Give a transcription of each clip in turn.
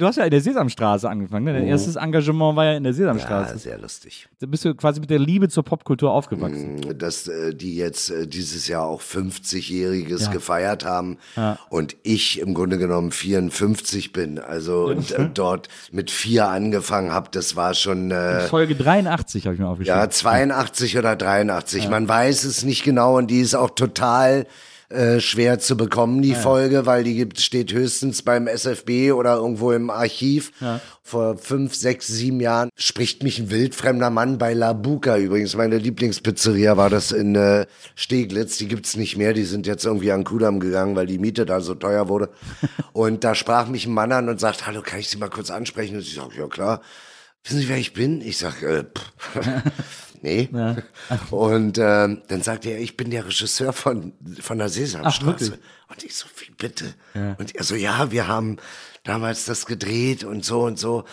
Du hast ja in der Sesamstraße angefangen, ne? Dein erstes Engagement war ja in der Ja, Sesamstraße. sehr lustig. Da bist du quasi mit der Liebe zur Popkultur aufgewachsen. Dass äh, die jetzt äh, dieses Jahr auch 50-Jähriges Ja. gefeiert haben Ja. und ich im Grunde genommen 54 bin. Also und äh, dort mit vier angefangen habe, das war schon äh, Folge 83 habe ich mir aufgeschrieben. ja 82 oder 83. Man weiß es nicht genau und die ist auch total äh, schwer zu bekommen, die Folge, weil die gibt, steht höchstens beim SFB oder irgendwo im Archiv. Vor fünf, sechs, sieben Jahren spricht mich ein wildfremder Mann bei La Buca übrigens. Meine Lieblingspizzeria war das in äh, Steglitz. Die gibt's nicht mehr. Die sind jetzt irgendwie an Kudamm gegangen, weil die Miete da so teuer wurde. und da sprach mich ein Mann an und sagt, hallo, kann ich Sie mal kurz ansprechen? Und ich sag, ja klar. Wissen Sie, wer ich bin? Ich sag, äh, pff. nee. Und ähm, dann sagt er, ich bin der Regisseur von, von der Sesamstraße. wirklich? und ich so, wie bitte? Und er so, ja, wir haben damals das gedreht und so und so.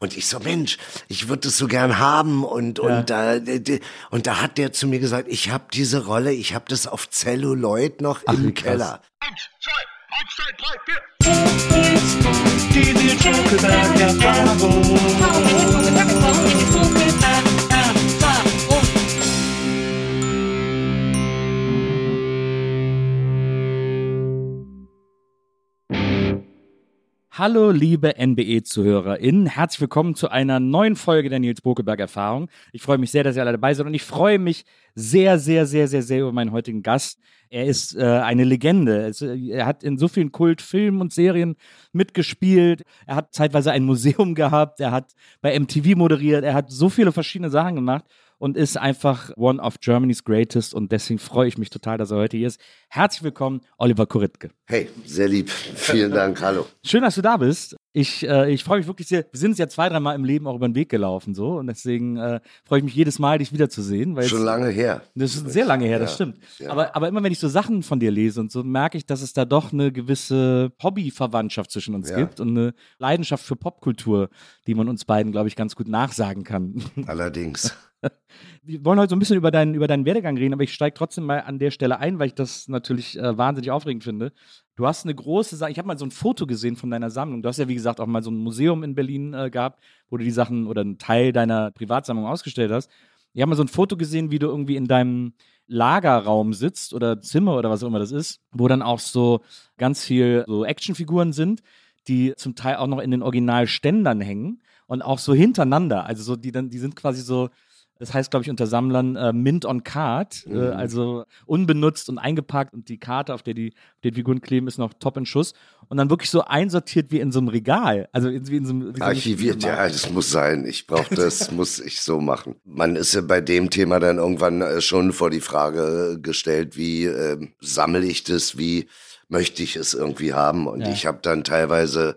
Und ich so, Mensch, ich würde das so gern haben. Und, und, da, und da hat der zu mir gesagt, ich habe diese Rolle, ich habe das auf Celluloid noch wie im krass. Keller. Hallo, liebe NBE-ZuhörerInnen. Herzlich willkommen zu einer neuen Folge der Nils Bokeberg-Erfahrung. Ich freue mich sehr, dass ihr alle dabei seid und ich freue mich sehr, sehr, sehr, sehr, sehr über meinen heutigen Gast. Er ist äh, eine Legende. Es, äh, er hat in so vielen Kultfilmen und Serien mitgespielt. Er hat zeitweise ein Museum gehabt. Er hat bei MTV moderiert. Er hat so viele verschiedene Sachen gemacht und ist einfach one of Germany's greatest. Und deswegen freue ich mich total, dass er heute hier ist. Herzlich willkommen, Oliver Kuritke. Hey, sehr lieb. Vielen Dank. Hallo. Schön, dass du da bist. Ich, äh, ich freue mich wirklich sehr. Wir sind uns ja zwei, dreimal im Leben auch über den Weg gelaufen, so. Und deswegen äh, freue ich mich jedes Mal, dich wiederzusehen. Weil Schon es- lange her. Das ist sehr lange her, das Ja, stimmt. ja. Aber, aber immer wenn ich so Sachen von dir lese und so, merke ich, dass es da doch eine gewisse Hobbyverwandtschaft zwischen uns Ja. gibt und eine Leidenschaft für Popkultur, die man uns beiden, glaube ich, ganz gut nachsagen kann. Allerdings. Wir wollen heute so ein bisschen über deinen, über deinen Werdegang reden, aber ich steige trotzdem mal an der Stelle ein, weil ich das natürlich äh, wahnsinnig aufregend finde. Du hast eine große Sache, ich habe mal so ein Foto gesehen von deiner Sammlung. Du hast ja, wie gesagt, auch mal so ein Museum in Berlin äh, gehabt, wo du die Sachen oder einen Teil deiner Privatsammlung ausgestellt hast. Ich habe mal so ein Foto gesehen, wie du irgendwie in deinem Lagerraum sitzt oder Zimmer oder was auch immer das ist, wo dann auch so ganz viel so Actionfiguren sind, die zum Teil auch noch in den Originalständern hängen und auch so hintereinander. Also so, die dann, die sind quasi so, das heißt, glaube ich, unter Sammlern äh, Mint on Card, äh, also unbenutzt und eingepackt und die Karte, auf der die, auf der die Figuren kleben, ist noch top in Schuss und dann wirklich so einsortiert wie in so einem Regal, also in- wie in so einem wie so Archiviert, ja, Spielmarkt. das muss sein. Ich brauche das, muss ich so machen. Man ist ja bei dem Thema dann irgendwann äh, schon vor die Frage gestellt, wie ähm, sammle ich das, wie möchte ich es irgendwie haben? Und Ja. ich habe dann teilweise,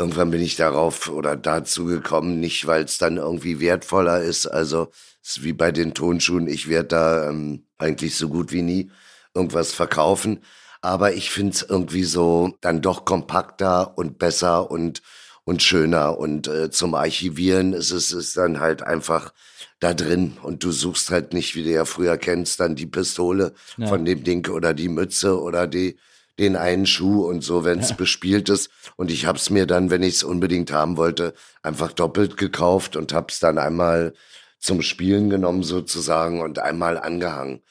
irgendwann bin ich darauf oder dazu gekommen, nicht weil es dann irgendwie wertvoller ist. Also es ist wie bei den Tonschuhen, ich werde da ähm, eigentlich so gut wie nie irgendwas verkaufen. Aber ich finde es irgendwie so dann doch kompakter und besser und und schöner. Und äh, zum Archivieren ist es ist dann halt einfach da drin. Und du suchst halt nicht, wie du ja früher kennst, dann die Pistole Ja. von dem Ding oder die Mütze oder die, den einen Schuh und so, wenn es bespielt ist. Und ich habe es mir dann, wenn ich es unbedingt haben wollte, einfach doppelt gekauft und habe es dann einmal zum Spielen genommen sozusagen und einmal angehangen.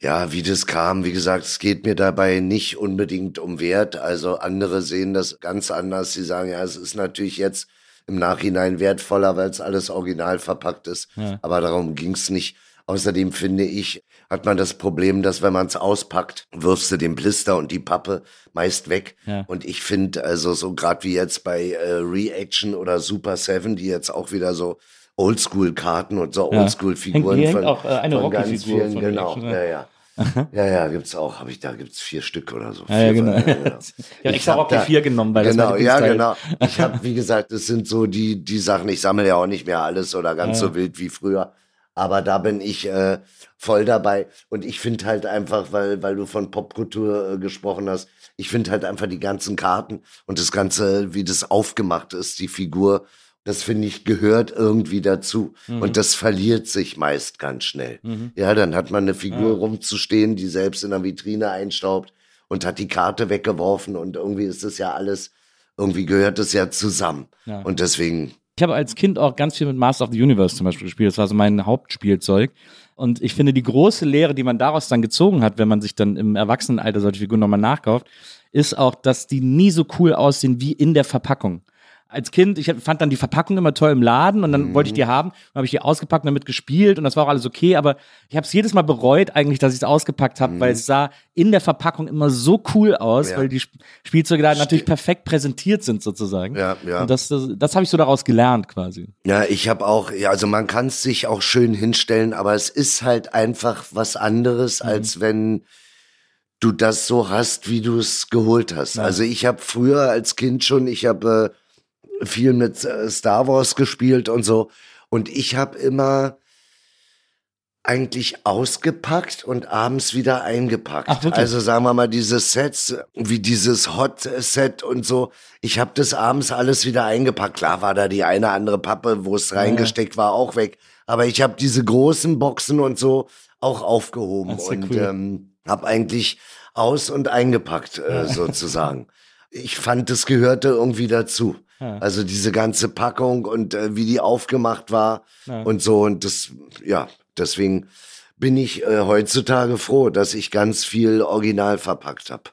Ja, wie das kam, wie gesagt, es geht mir dabei nicht unbedingt um Wert. Also andere sehen das ganz anders. Sie sagen, ja, es ist natürlich jetzt im Nachhinein wertvoller, weil es alles original verpackt ist. Ja. Aber darum ging es nicht. Außerdem finde ich, hat man das Problem, dass wenn man es auspackt, wirfst du den Blister und die Pappe meist weg. Ja. Und ich finde, also so gerade wie jetzt bei äh, Reaction oder Super Seven, die jetzt auch wieder so Oldschool-Karten und so Ja. Oldschool-Figuren Hängt- von, hängt auch, äh, eine von ganz vielen, von genau, Reaction, ja, ja. ja. Ja, ja, gibt's auch, habe ich da gibt's vier Stück oder so. Ja, ja, Vier genau. von- Ich hab extra hab Rocky da- 4 genommen, weil das genau, mein ja, Lieblingsteil- genau. Ich habe, wie gesagt, das sind so die die Sachen. Ich sammle ja auch nicht mehr alles oder ganz Ja. so wild wie früher. Aber da bin ich äh, voll dabei. Und ich finde halt einfach, weil weil du von Popkultur äh, gesprochen hast, ich finde halt einfach die ganzen Karten und das ganze, wie das aufgemacht ist, die Figur. Das finde ich gehört irgendwie dazu. Mhm. Und das verliert sich meist ganz schnell. Ja, dann hat man eine Figur rumzustehen, die selbst in der Vitrine einstaubt und hat die Karte weggeworfen und irgendwie ist das ja alles, irgendwie gehört das ja zusammen. Ja. Und deswegen, Ich habe als Kind auch ganz viel mit Master of the Universe zum Beispiel gespielt. Das war so mein Hauptspielzeug. Und ich finde, die große Lehre, die man daraus dann gezogen hat, wenn man sich dann im Erwachsenenalter solche Figuren nochmal nachkauft, ist auch, dass die nie so cool aussehen wie in der Verpackung. Als Kind, ich fand dann die Verpackung immer toll im Laden und dann wollte ich die haben, dann habe ich die ausgepackt und damit gespielt und das war auch alles okay, aber ich habe es jedes Mal bereut eigentlich, dass ich es ausgepackt habe, weil es sah in der Verpackung immer so cool aus, Ja. weil die Sp- Spielzeuge da natürlich perfekt präsentiert sind sozusagen. Ja, ja. Und das, das, das habe ich so daraus gelernt quasi. ja, ich habe auch, ja, also man kann es sich auch schön hinstellen, aber es ist halt einfach was anderes, als wenn du das so hast, wie du es geholt hast. Also ich habe früher als Kind schon, ich habe äh, viel mit äh, Star Wars gespielt und so. Und ich habe immer eigentlich ausgepackt und abends wieder eingepackt. Ach, also sagen wir mal diese Sets, wie dieses Hot-Set und so. Ich habe das abends alles wieder eingepackt. Klar war da die eine andere Pappe, wo es reingesteckt war, auch weg. Aber ich habe diese großen Boxen und so auch aufgehoben ja und cool. ähm, habe eigentlich aus und eingepackt äh, sozusagen. Ich fand, das gehörte irgendwie dazu. Ja. Also diese ganze Packung und äh, wie die aufgemacht war Ja. und so und das, ja, deswegen bin ich äh, heutzutage froh, dass ich ganz viel original verpackt habe.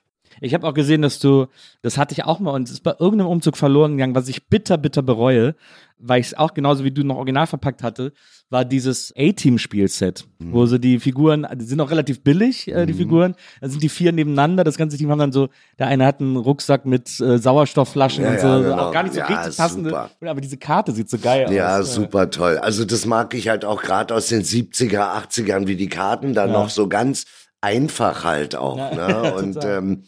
Ich habe auch gesehen, dass du, das hatte ich auch mal und es ist bei irgendeinem Umzug verloren gegangen, was ich bitter, bitter bereue, weil ich es auch genauso wie du noch original verpackt hatte, war dieses A-Team-Spielset, wo sie die Figuren, die sind auch relativ billig, äh, die Figuren, da sind die vier nebeneinander, das ganze Team haben dann so, der eine hat einen Rucksack mit äh, Sauerstoffflaschen Ja, und so, ja, so genau. auch gar nicht so Ja, richtig passende, super. aber diese Karte sieht so geil Ja, aus. super toll. Also das mag ich halt auch gerade aus den 70er, 80ern, wie die Karten dann Ja. noch so ganz einfach halt auch. Ja, Ne? Und ähm,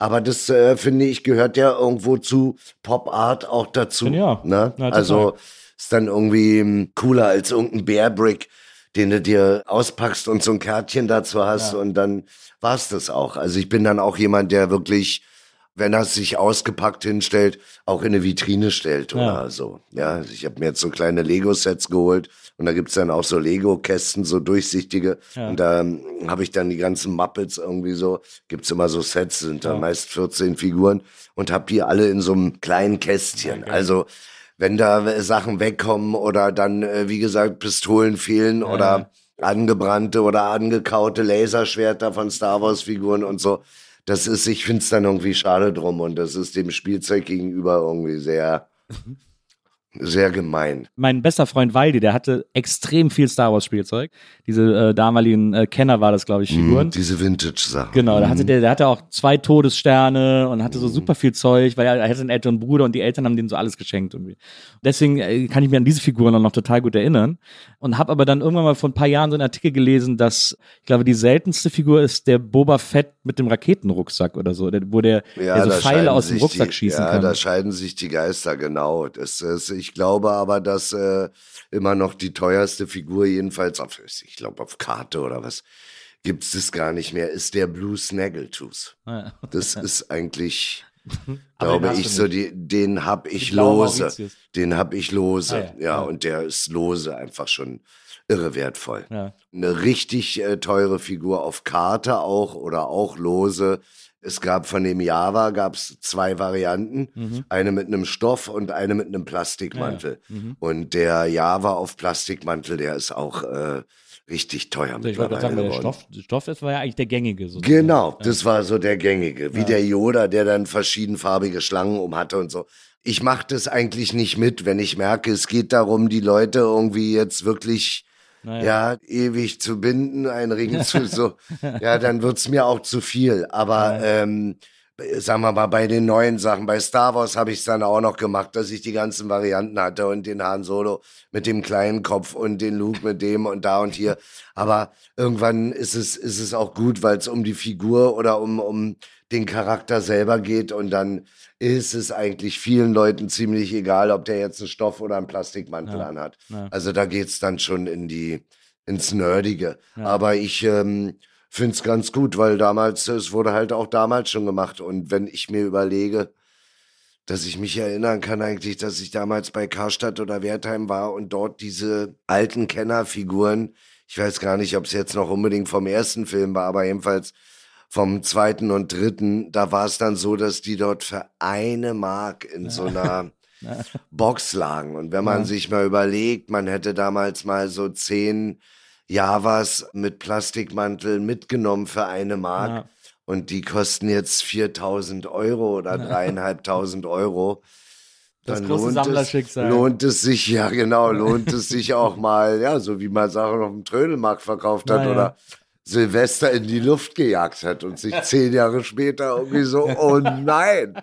aber das äh, finde ich gehört ja irgendwo zu Pop Art auch dazu. Ja. Ne? Ja, total. also ist dann irgendwie ähm, cooler als irgendein Bearbrick, den du dir auspackst und so ein Kärtchen dazu hast und dann war's das auch. Also ich bin dann auch jemand, der wirklich wenn er sich ausgepackt hinstellt, auch in eine Vitrine stellt Ja. oder so. Ja, also ich habe mir jetzt so kleine Lego-Sets geholt und da gibt's dann auch so Lego-Kästen, so durchsichtige. Und da ähm, habe ich dann die ganzen Muppets irgendwie so, gibt's immer so Sets, sind dann meist 14 Figuren und habe die alle in so einem kleinen Kästchen. Also wenn da Sachen wegkommen oder dann, äh, wie gesagt, Pistolen fehlen oder angebrannte oder angekaute Laserschwerter von Star Wars Figuren und so. Das ist, ich find's dann irgendwie schade drum und das ist dem Spielzeug gegenüber irgendwie sehr, sehr gemein. mein bester Freund Waldi, der hatte extrem viel Star Wars Spielzeug. Diese äh, damaligen äh, Kenner war das, glaube ich, Figuren. Mm, diese Vintage-Sachen. Genau, da hatte der, der hatte auch zwei Todessterne und hatte so super viel Zeug, weil er, er hatte einen älteren Bruder und die Eltern haben denen so alles geschenkt irgendwie. Deswegen äh, kann ich mich an diese Figuren auch noch total gut erinnern und habe aber dann irgendwann mal vor ein paar Jahren so einen Artikel gelesen, dass ich glaube, die seltenste Figur ist der Boba Fett mit dem Raketenrucksack oder so, der, wo der, der so Pfeile aus dem Rucksack die, schießen ja, kann. da scheiden sich die Geister, genau. Das ist, ich glaube aber, dass äh, immer noch die teuerste Figur, jedenfalls auf, ich glaube auf Karte oder was, gibt's das gar nicht mehr, ist der Blue Snaggletooth. Ja. Das ist eigentlich, glaube ich, so, die, den hab ich lose. Mauritius. Den hab ich lose. Ah, ja, ja, ja. und der ist lose einfach schon irre wertvoll. Ja. Eine richtig äh, teure Figur auf Karte auch oder auch lose Es gab von dem Java gab's zwei Varianten, Mhm. eine mit einem Stoff und eine mit einem Plastikmantel. Und der Java auf Plastikmantel, der ist auch äh, richtig teuer Also ich wollte gerade sagen, der. Stoff, Stoff ist, war ja eigentlich der gängige. sozusagen. Genau, das war so der gängige, wie der Yoda, der dann verschiedenfarbige Schlangen um hatte und so. Ich mache das eigentlich nicht mit, wenn ich merke, es geht darum, die Leute irgendwie jetzt wirklich ja, ewig zu binden, einen Ring zu so, ja, dann wird's mir auch zu viel. Aber ähm, sagen wir mal, bei den neuen Sachen, bei Star Wars habe ich es dann auch noch gemacht, dass ich die ganzen Varianten hatte und den Han Solo mit dem kleinen Kopf und den Luke mit dem und da und hier. Aber irgendwann ist es, ist es auch gut, weil es um die Figur oder um, um den Charakter selber geht und dann ist es eigentlich vielen Leuten ziemlich egal, ob der jetzt einen Stoff oder einen Plastikmantel anhat. Also da geht's dann schon in die, ins Nerdige. Aber ich ähm, finde es ganz gut, weil damals, es wurde halt auch damals schon gemacht. Und wenn ich mir überlege, dass ich mich erinnern kann eigentlich, dass ich damals bei Karstadt oder Wertheim war und dort diese alten Kennerfiguren, ich weiß gar nicht, ob es jetzt noch unbedingt vom ersten Film war, aber jedenfalls vom zweiten und dritten, da war es dann so, dass die dort für eine Mark in so einer Box lagen. Und wenn man sich mal überlegt, man hätte damals mal so zehn Javas mit Plastikmantel mitgenommen für eine Mark. Ja. Und die kosten jetzt 4000 Euro oder dreieinhalbtausend Euro. Das Dann große lohnt es, Sammlerschicksal. lohnt es sich, ja genau, lohnt es sich auch mal, ja, so wie man Sachen auf dem Trödelmarkt verkauft hat Na ja. oder Silvester in die Luft gejagt hat und sich zehn Jahre später irgendwie so, oh nein,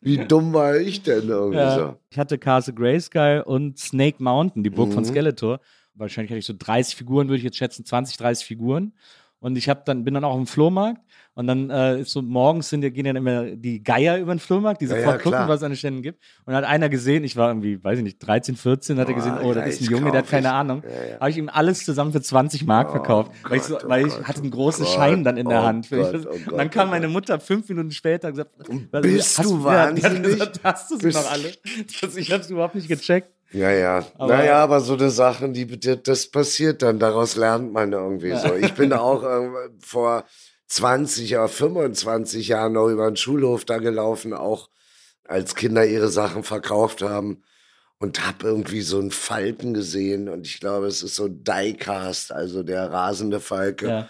wie dumm war ich denn irgendwie Ja. so. Ich hatte Castle Grayskull und Snake Mountain, die Burg Mhm. von Skeletor. Wahrscheinlich hatte ich so 30 Figuren, würde ich jetzt schätzen, 20, 30 Figuren. Und ich hab dann, bin dann auch im Flohmarkt und dann äh, ist so morgens sind, gehen dann immer die Geier über den Flohmarkt, die Ja, sofort ja, gucken, klar. was es an den Ständen gibt. Und hat einer gesehen, ich war irgendwie, weiß ich nicht, 13, 14, hat er Oh, gesehen, oh, das ist ein Junge, der hat keine ich. Ahnung. Ja, ja. Habe ich ihm alles zusammen für 20 Mark verkauft, weil ich, so, Gott, oh weil ich Gott, hatte einen oh großen Gott, Schein dann in der oh Hand. Gott, und oh dann Gott, kam oh meine Mutter fünf Minuten später und gesagt, was- bist hast du ja, wahnsinnig? gesagt, hast du sie noch alle? Das, ich habe es überhaupt nicht gecheckt. Ja, ja. Aber- naja, aber so eine Sachen, die das passiert dann, daraus lernt man irgendwie so. Ich bin auch äh, vor 20 oder 25 Jahren noch über den Schulhof da gelaufen, auch als Kinder ihre Sachen verkauft haben und hab irgendwie so einen Falken gesehen und ich glaube, es ist so Diecast, also der rasende Falke. Ja.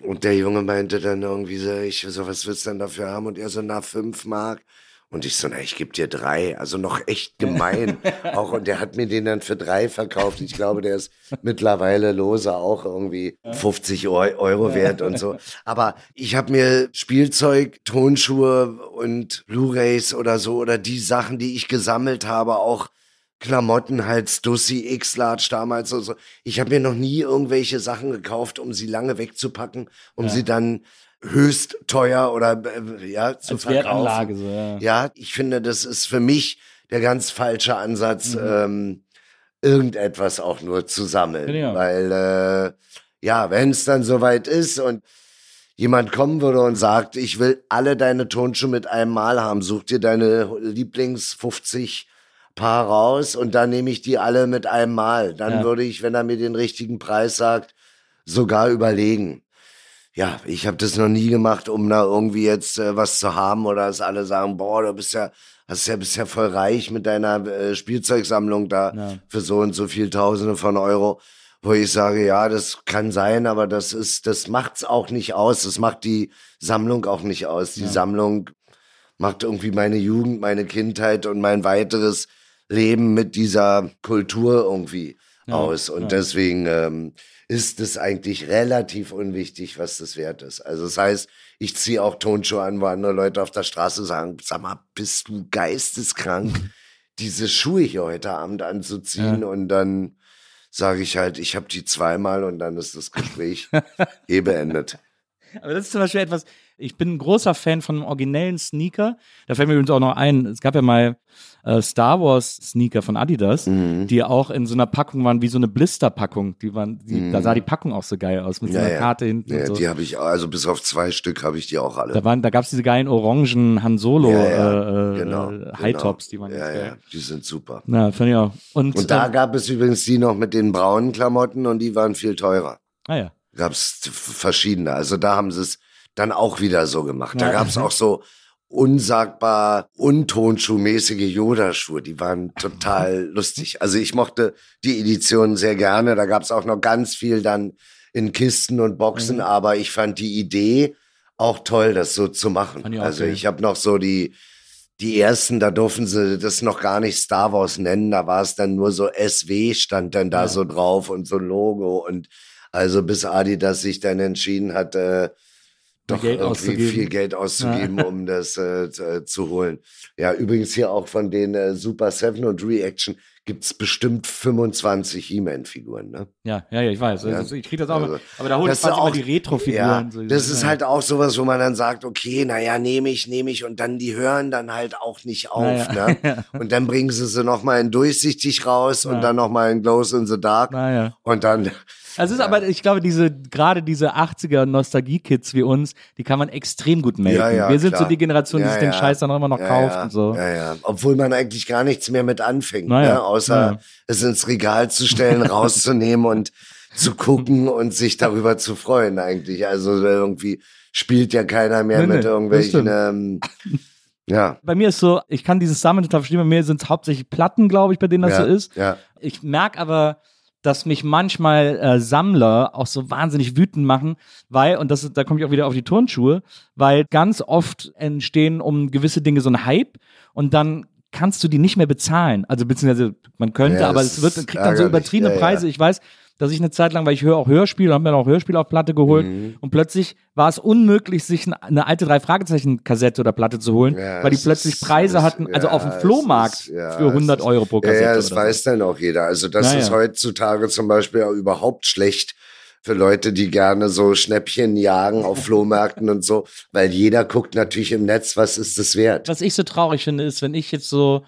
Und der Junge meinte dann irgendwie so, ich so, was willst du denn dafür haben? Und er so, na, fünf Mark. Und ich so, na, ich geb dir drei. Also noch echt gemein. auch, und der hat mir den dann für drei verkauft. Ich glaube, der ist mittlerweile lose auch irgendwie 50 Eu- Euro wert und so. Aber ich habe mir Spielzeug, Tonschuhe und Blu-Rays oder so oder die Sachen, die ich gesammelt habe, auch Klamotten halt Stussy X-Large damals und so. Ich habe mir noch nie irgendwelche Sachen gekauft, um sie lange wegzupacken, um sie dann höchst teuer oder äh, ja zu Als verkaufen. Wertanlage, so, ja. Ja, ich finde, das ist für mich der ganz falsche Ansatz, Mhm. ähm, irgendetwas auch nur zu sammeln. Genau. Weil, äh, ja, wenn es dann soweit ist und jemand kommen würde und sagt, ich will alle deine Tonschuhe mit einem Mal haben, such dir deine Lieblings 50 Paar raus und dann nehme ich die alle mit einem Mal. Dann Ja. würde ich, wenn er mir den richtigen Preis sagt, sogar überlegen. Ja, ich habe das noch nie gemacht, um da irgendwie jetzt äh, was zu haben oder dass alle sagen, boah, du bist ja, hast ja bist ja voll reich mit deiner äh, Spielzeugsammlung da Ja. für so und so viel Tausende von Euro. Wo ich sage, ja, das kann sein, aber das ist, das macht's auch nicht aus. Das macht die Sammlung auch nicht aus. Die Sammlung macht irgendwie meine Jugend, meine Kindheit und mein weiteres Leben mit dieser Kultur irgendwie aus. Und deswegen ähm, ist es eigentlich relativ unwichtig, was das wert ist. Also das heißt, ich ziehe auch Tonschuhe an, wo andere Leute auf der Straße sagen, sag mal, bist du geisteskrank, diese Schuhe hier heute Abend anzuziehen? Und dann sage ich halt, ich habe die zweimal und dann ist das Gespräch eh beendet. Aber das ist zum Beispiel etwas, ich bin ein großer Fan von einem originellen Sneaker. Da fällt mir übrigens auch noch ein, es gab ja mal äh, Star Wars Sneaker von Adidas, Mhm. die auch in so einer Packung waren wie so eine Blisterpackung. Die waren, die, Da sah die Packung auch so geil aus mit so Mhm. Ja, einer ja. Karte hinten Ja, so. Die habe ich, auch- also bis auf zwei Stück habe ich die auch alle. Da waren, da gab's diese geilen orangen Han Solo Ja, ja, äh, äh, genau, äh, genau. High Tops, die waren ja, ja, geil. die sind super. Na, finde ich auch. Und, Und da ähm, gab es übrigens die noch mit den braunen Klamotten und die waren viel teurer. ah ja. Gab es verschiedene. Also da haben sie es dann auch wieder so gemacht. Da Ja. gab's auch so unsagbar untonschuhmäßige Yoda-Schuhe, die waren total lustig. Also ich mochte die Edition sehr gerne. Da gab's auch noch ganz viel dann in Kisten und Mhm. Boxen, aber ich fand die Idee auch toll, das so zu machen. Ich Also ich habe noch so die die ersten, da durften sie das noch gar nicht Star Wars nennen, da war es dann nur so SW stand dann da Ja. so drauf und so ein Logo und also bis Adidas sich dann entschieden hat, äh, doch Geld irgendwie auszugeben. viel Geld auszugeben, um das äh, zu, äh, zu holen. Ja, übrigens hier auch von den äh, Super 7 und Reaction gibt's bestimmt 25 He-Man-Figuren, ne? Ja, ja, ja, ich weiß. Ja. Also, ich kriege das auch. Also, aber da hole ich auch- immer die Retro-Figuren. Ja, das ist ja. halt auch sowas, wo man dann sagt, okay, naja, nehme ich, nehme ich und dann die hören dann halt auch nicht auf, Naja. ne? Und dann bringen sie sie nochmal in durchsichtig raus und Ja. dann nochmal in Glows in the Dark und dann, Also ist aber, ich glaube, diese, gerade diese 80er Nostalgie-Kids wie uns, die kann man extrem gut melden. Ja, ja, Wir sind klar. so die Generation, die Ja, sich den ja. Scheiß dann auch immer noch ja, kauft ja, und so. Ja, ja. Obwohl man eigentlich gar nichts mehr mit anfängt, ne? außer es ins Regal zu stellen, rauszunehmen und zu gucken und sich darüber zu freuen eigentlich. Also irgendwie spielt ja keiner mehr Nee, mit irgendwelchen, ähm, ja. Bei mir ist so, ich kann dieses Sammeln total verstehen, bei mir sind es hauptsächlich Platten, glaube ich, bei denen das ja, so ist. Ja. Ich merke aber, dass mich manchmal äh, Sammler auch so wahnsinnig wütend machen, weil, und das ist, da komme ich auch wieder auf die Turnschuhe, weil ganz oft entstehen um gewisse Dinge so ein Hype und dann kannst du die nicht mehr bezahlen. Also beziehungsweise man könnte, Ja, aber es wird, kriegt dann so übertriebene Ja, ja. Preise. Ich weiß, dass ich eine Zeit lang, weil ich höre auch Hörspiele, habe mir dann auch Hörspiele auf Platte geholt Mhm. und plötzlich war es unmöglich, sich eine, alte drei Fragezeichen Kassette oder Platte zu holen, Ja, weil die plötzlich ist- Preise es- hatten, also ja, auf dem Flohmarkt ist- ja, für 100 es ist- Euro pro Ja, Kassette. ja, das oder weiß dann auch jeder. Also das Ja, ist ja. heutzutage zum Beispiel auch überhaupt schlecht für Leute, die gerne so Schnäppchen jagen auf Flohmärkten und so, weil jeder guckt natürlich im Netz, was ist das wert. Was ich so traurig finde, ist, wenn ich jetzt so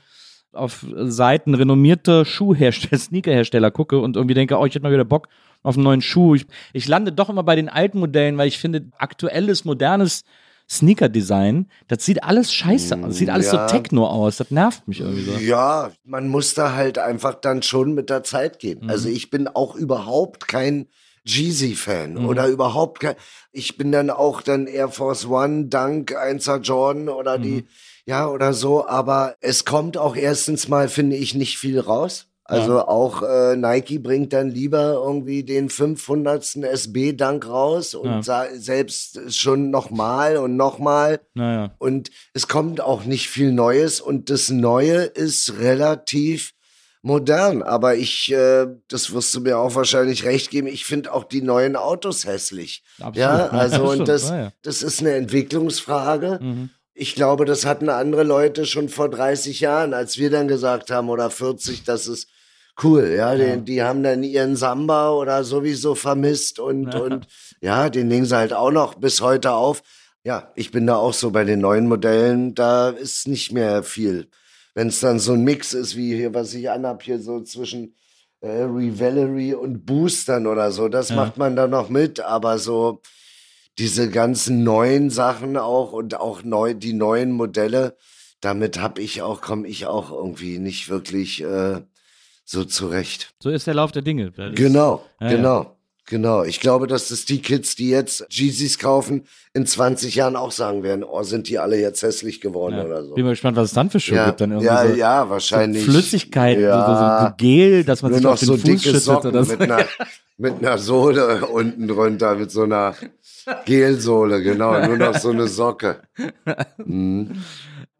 auf Seiten renommierte Schuhhersteller, Sneakerhersteller gucke und irgendwie denke, oh, ich hätte mal wieder Bock auf einen neuen Schuh. Ich, ich lande doch immer bei den alten Modellen, weil ich finde, aktuelles, modernes Sneaker-Design, das sieht alles scheiße aus. Das sieht alles ja. so techno aus. Das nervt mich irgendwie so. Ja, man muss da halt einfach dann schon mit der Zeit gehen. Mhm. Also ich bin auch überhaupt kein Jeezy-Fan Mhm. oder überhaupt kein. Ich bin dann auch dann Air Force One, Dank 1er Jordan oder die, Mhm. Ja, oder so. Aber es kommt auch erstens mal, finde ich, nicht viel raus. Also auch äh, Nike bringt dann lieber irgendwie den 500. SB-Dank raus und Ja. selbst schon nochmal und nochmal. Naja. Und es kommt auch nicht viel Neues und das Neue ist relativ modern. Aber ich, äh, das wirst du mir auch wahrscheinlich recht geben, ich finde auch die neuen Autos hässlich. Absolut. Ja, Ja, also und das, Ja, ja. das ist eine Entwicklungsfrage. Mhm. Ich glaube, das hatten andere Leute schon vor 30 Jahren, als wir dann gesagt haben, oder 40, das ist cool, ja, Die, die haben dann ihren Samba oder sowieso vermisst und, Ja. und ja, den legen sie halt auch noch bis heute auf. Ja, ich bin da auch so bei den neuen Modellen, da ist nicht mehr viel. Wenn es dann so ein Mix ist, wie hier, was ich anhab, hier so zwischen äh, Revelry und Boostern oder so, das Ja. macht man da noch mit, aber so diese ganzen neuen Sachen auch und auch neu, die neuen Modelle, damit hab ich auch, komme ich auch irgendwie nicht wirklich äh, so zurecht. So ist der Lauf der Dinge. Das Genau, Ja, ja. genau. Genau, ich glaube, dass das die Kids, die jetzt Jeezys kaufen, in 20 Jahren auch sagen werden, oh, sind die alle jetzt hässlich geworden Ja. oder so. Bin mal gespannt, was es dann für Schuhe Ja, gibt. Dann irgendwie ja, so, ja, wahrscheinlich. So Flüssigkeit, ja, so, so, Gel, dass man nur sich noch auf den so Fuß dicke Socken oder so. mit, einer, mit einer Sohle unten drunter, mit so einer Gelsohle, genau, nur noch so eine Socke. Mhm.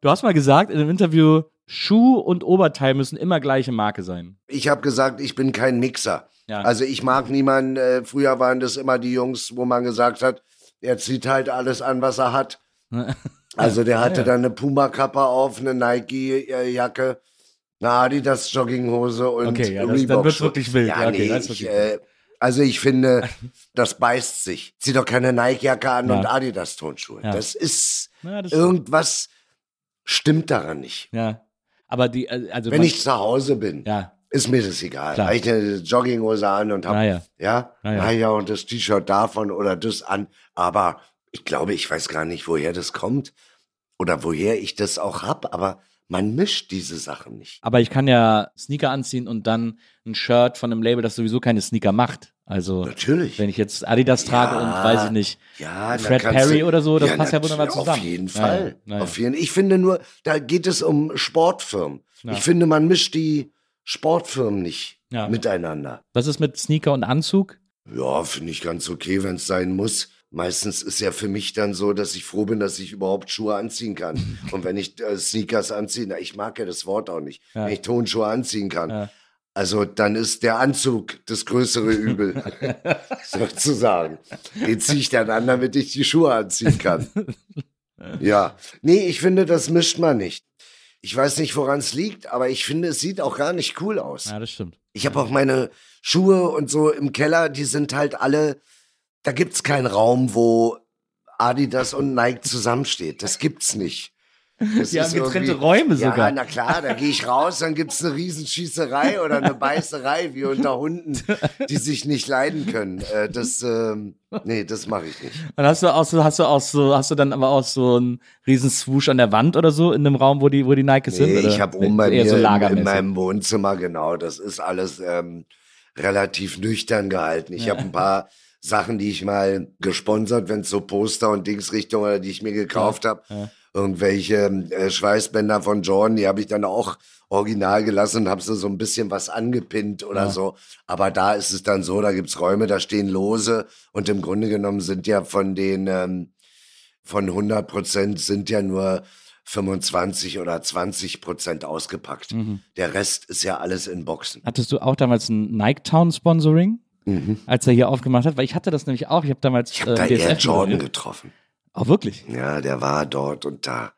Du hast mal gesagt in einem Interview, Schuh und Oberteil müssen immer gleiche Marke sein. Ich habe gesagt, ich bin kein Mixer. Ja. Also ich mag niemanden, äh, früher waren das immer die Jungs, wo man gesagt hat, er zieht halt alles an, was er hat. Also der hatte dann eine Puma-Kappe auf, eine Nike-Jacke, eine Adidas Jogginghose und Okay, ja, das- dann wird's wirklich wild. Ja, Ja, okay, nee, das ist ich, äh, also ich finde, das beißt sich. Zieh doch keine Nike-Jacke an Ja. und Adidas-Tonschuhe. Ja. Das ist Ja, das irgendwas stimmt daran nicht. Ja. Aber die, äh, also Wenn ich zu Hause bin, ist mir das egal. Klar. Habe ich eine Jogginghose an und habe naja. ja, Ja, ja. na ja, und das T-Shirt davon oder das an. Aber ich glaube, ich weiß gar nicht, woher das kommt oder woher ich das auch hab. Aber man mischt diese Sachen nicht. Aber ich kann ja Sneaker anziehen und dann ein Shirt von einem Label, das sowieso keine Sneaker macht. Also Natürlich. wenn ich jetzt Adidas trage Ja. und weiß ich nicht, Ja, Fred Perry du- oder so, das passt ja wunderbar zusammen. Auf jeden Ja, Fall. ja, ja. Auf jeden, ich finde nur, da geht es um Sportfirmen. Ja. Ich finde, man mischt die Sportfirmen nicht Ja. miteinander. was ist mit Sneaker und Anzug? Ja, finde ich ganz okay, wenn es sein muss. Meistens ist ja für mich dann so, dass ich froh bin, dass ich überhaupt Schuhe anziehen kann. Und wenn ich äh, Sneakers anziehe, na, ich mag ja das Wort auch nicht, Ja. wenn ich Tonschuhe anziehen kann. Ja. Also dann ist der Anzug das größere Übel, sozusagen. Den ziehe ich dann an, damit ich die Schuhe anziehen kann. Ja, nee, ich finde, das mischt man nicht. Ich weiß nicht, woran es liegt, aber ich finde, es sieht auch gar nicht cool aus. Ja, das stimmt. Ich habe auch meine Schuhe und so im Keller, die sind halt alle, da gibt's keinen Raum, wo Adidas und Nike zusammensteht. Das gibt's nicht. Das Die haben getrennte Räume ja, sogar. na klar, da gehe ich raus, dann gibt's eine Riesenschießerei oder eine Beißerei wie unter Hunden, die sich nicht leiden können. Äh, das, ähm, nee, das mache ich nicht. Dann hast du auch so, hast du auch so, hast du dann aber auch so einen riesen Swoosh an der Wand oder so in einem Raum, wo die, wo die Nikes sind? Nee, oder? ich habe oben bei mir so in, in meinem Wohnzimmer, genau, das ist alles ähm, relativ nüchtern gehalten. Ich habe ein paar Sachen, die ich mal gesponsert, wenn es so Poster und Dingsrichtung oder die ich mir gekauft habe. Irgendwelche äh, Schweißbänder von Jordan, die habe ich dann auch original gelassen und habe so so ein bisschen was angepinnt oder so. Aber da ist es dann so, da gibt's Räume, da stehen Lose und im Grunde genommen sind ja von den ähm, von 100 Prozent sind ja nur 25 oder 20 Prozent ausgepackt. Mhm. Der Rest ist ja alles in Boxen. Hattest du auch damals ein Nike Town Sponsoring, als er hier aufgemacht hat? Weil ich hatte das nämlich auch. Ich habe damals Mhm. Ich habe äh, da eher Jordan moderiert. getroffen. Auch wirklich? Ja, der war dort und da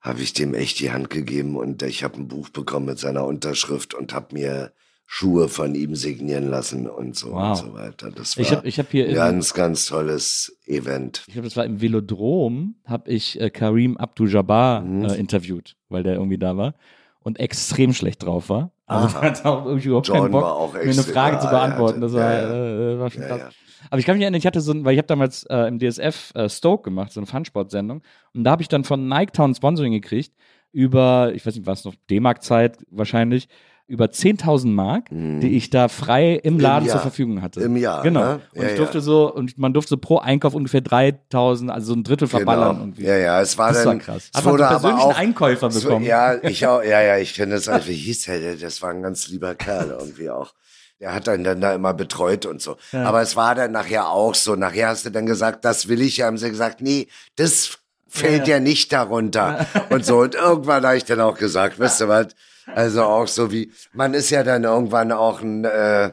habe ich dem echt die Hand gegeben und ich habe ein Buch bekommen mit seiner Unterschrift und habe mir Schuhe von ihm signieren lassen und so Wow. und so weiter. Das war Ich habe ich hab hier ein in, ganz, ganz tolles Event. ich glaube, das war im Velodrom, habe ich äh, Karim Abdul-Jabbar Mhm. äh, interviewt, weil der irgendwie da war und extrem schlecht drauf war. Also Aha. hat auch irgendwie überhaupt Jordan keinen Bock, war mir eine Frage ja, zu beantworten. Das war, äh, war schon krass. Aber ich kann mich erinnern, ich hatte so ein, weil ich habe damals äh, im DSF äh, Stoke gemacht, so eine Funsport-Sendung. Und da habe ich dann von Nike Town Sponsoring gekriegt über, ich weiß nicht, was noch, D-Mark-Zeit wahrscheinlich, über 10.000 Mark, die ich da frei im Laden Jahr. zur Verfügung hatte. Im Jahr, Genau. ne? Und Ja, ich durfte ja. so, und man durfte so pro Einkauf ungefähr 3.000, also so ein Drittel verballern Genau. irgendwie. Ja, ja, es war Das war dann. krass. Es Hat man wurde aber persönlichen auch, Einkäufer bekommen. Ja, ich auch, ja, ja, ich kenne das. Also, wie hieß der? Das war ein ganz lieber Kerl irgendwie auch. Der hat einen dann da immer betreut und so. Aber es war dann nachher auch so. Nachher hast du dann gesagt, das will ich. Haben sie gesagt, nee, das fällt ja, nicht darunter. Und so. Und irgendwann habe ich dann auch gesagt, wisst ihr was? Also auch so wie, man ist ja dann irgendwann auch ein, äh,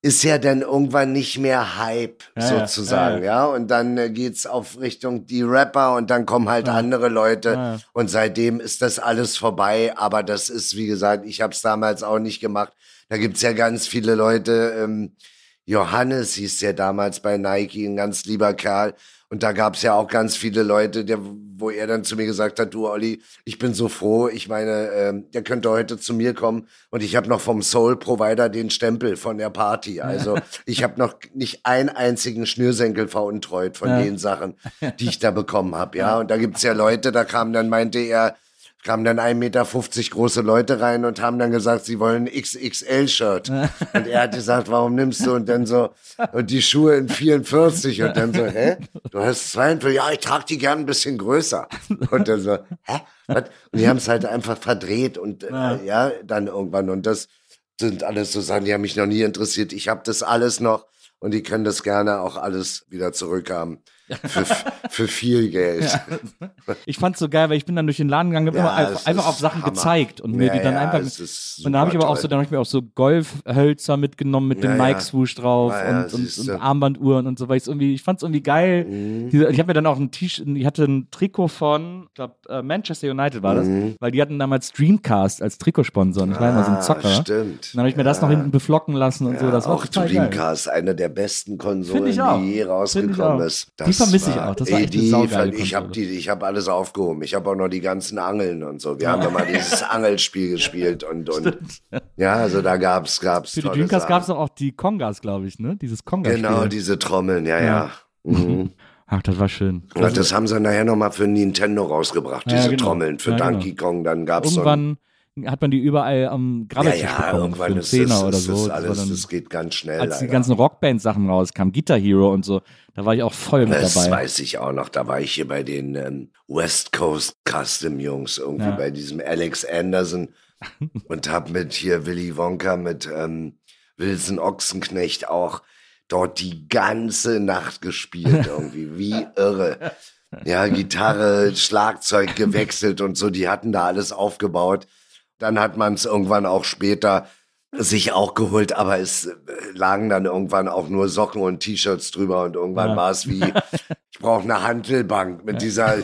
ist ja dann irgendwann nicht mehr Hype, Ja, ja, sozusagen, ja, Und dann äh, geht's auf Richtung die Rapper und dann kommen halt andere Leute Ja. und seitdem ist das alles vorbei, aber das ist, wie gesagt, ich habe es damals auch nicht gemacht. Da gibt's ja ganz viele Leute, ähm, Johannes hieß der damals bei Nike, ein ganz lieber Kerl. Und da gab's ja auch ganz viele Leute, der, wo er dann zu mir gesagt hat, du Olli, ich bin so froh, ich meine, ähm, der könnte heute zu mir kommen und ich habe noch vom Soul Provider den Stempel von der Party. Also ich habe noch nicht einen einzigen Schnürsenkel veruntreut von Ja. den Sachen, die ich da bekommen habe. Ja, und da gibt's ja Leute, da kam dann, meinte er, kamen dann 1,50 Meter große Leute rein und haben dann gesagt, sie wollen ein XXL-Shirt. Und er hat gesagt, warum nimmst du? Und dann so, und die Schuhe in 44. Und dann so, hä? Du hast 42? Ja, ich trage die gern ein bisschen größer. Und dann so, hä? Was? Und die haben es halt einfach verdreht und äh, ja, dann irgendwann. Und das sind alles so Sachen, die haben mich noch nie interessiert. Ich habe das alles noch und die können das gerne auch alles wieder zurückhaben. Für, für viel Geld. Ich fand's so geil, weil ich bin dann durch den Laden gegangen, hab immer Ja, einfach, es einfach auf Sachen Hammer. gezeigt und mir Ja, die dann ja, einfach. Und da habe ich aber auch so, dann habe ich mir auch so Golfhölzer mitgenommen mit dem Ja, ja. Nike Swoosh drauf Ja, ja, und, und, und. Armbanduhren und so, weil irgendwie, ich fand's irgendwie geil. Mhm. Diese, ich habe mir dann auch ein T-Shirt, ich hatte ein Trikot von, ich glaube, äh, Manchester United war das, weil die hatten damals Dreamcast als Trikotsponsor und ich war immer so ein Mhm. Ah, Zocker. Stimmt. Dann habe ich mir das noch hinten beflocken lassen und so, das war auch total geil. Dreamcast, eine der besten Konsolen, die je rausgekommen ist. Die vermisse ich auch. Das war echt eine die Ich habe habe alles aufgehoben. Ich habe auch noch die ganzen Angeln und so. Wir haben immer dieses Angelspiel gespielt und und ja, also da gab's gab's Für die Dreamcast gab's doch auch die Kongas, glaube ich, ne? Dieses Kongas. Genau diese Trommeln, ja ja. Mhm. Ach, das war schön. Ja, das haben sie nachher nochmal für Nintendo rausgebracht, Ja, diese genau. Trommeln. Für Ja, genau. Donkey Kong, dann gab es so ein hat man die überall am ja, Grabbeltisch ja, bekommen. für irgendwann einen ist Zehner das, oder ist so. das Das alles, dann- das geht ganz schnell. als die leider. ganzen Rockband-Sachen rauskamen, Guitar Hero und so, da war ich auch voll mit Das dabei. weiß ich auch noch. Da war ich hier bei den ähm, West Coast Custom Jungs, irgendwie Ja. bei diesem Alex Anderson und hab mit hier Willy Wonka, mit ähm, Wilson Ochsenknecht auch dort die ganze Nacht gespielt, irgendwie. Wie irre. Ja, Gitarre, Schlagzeug gewechselt und so, die hatten da alles aufgebaut. Dann hat man es irgendwann auch später sich auch geholt, aber es äh, lagen dann irgendwann auch nur Socken und T-Shirts drüber und irgendwann Ja. war es wie, ich brauche eine Hantelbank mit dieser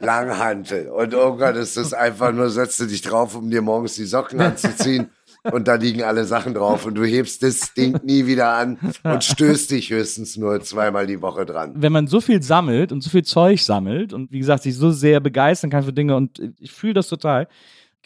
Langhantel. Und irgendwann ist es einfach nur, setzt du dich drauf, um dir morgens die Socken anzuziehen. Und da liegen alle Sachen drauf und du hebst das Ding nie wieder an und stößt dich höchstens nur zweimal die Woche dran. wenn man so viel sammelt und so viel Zeug sammelt und wie gesagt, sich so sehr begeistern kann für Dinge und ich fühle das total,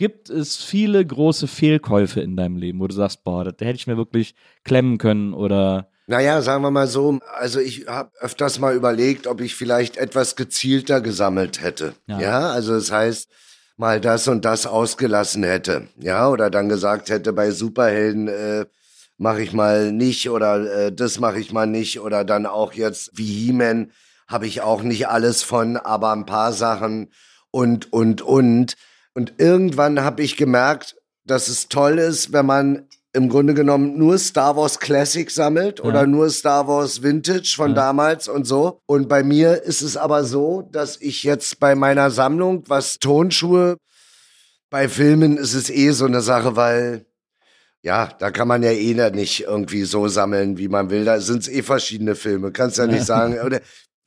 gibt es viele große Fehlkäufe in deinem Leben, wo du sagst, boah, da hätte ich mir wirklich klemmen können oder Naja, sagen wir mal so, also ich habe öfters mal überlegt, ob ich vielleicht etwas gezielter gesammelt hätte. Ja. Ja, also das heißt, mal das und das ausgelassen hätte. Ja, oder dann gesagt hätte, bei Superhelden äh, mache ich mal nicht oder äh, das mache ich mal nicht oder dann auch jetzt wie He-Man habe ich auch nicht alles von, aber ein paar Sachen und, und, und. Und irgendwann habe ich gemerkt, dass es toll ist, wenn man im Grunde genommen nur Star Wars Classic sammelt oder nur Star Wars Vintage von damals und so. Und bei mir ist es aber so, dass ich jetzt bei meiner Sammlung, was Tonschuhe, bei Filmen ist es eh so eine Sache, weil ja, da kann man ja eh nicht irgendwie so sammeln, wie man will. Da sind es eh verschiedene Filme. Kannst ja nicht sagen, oder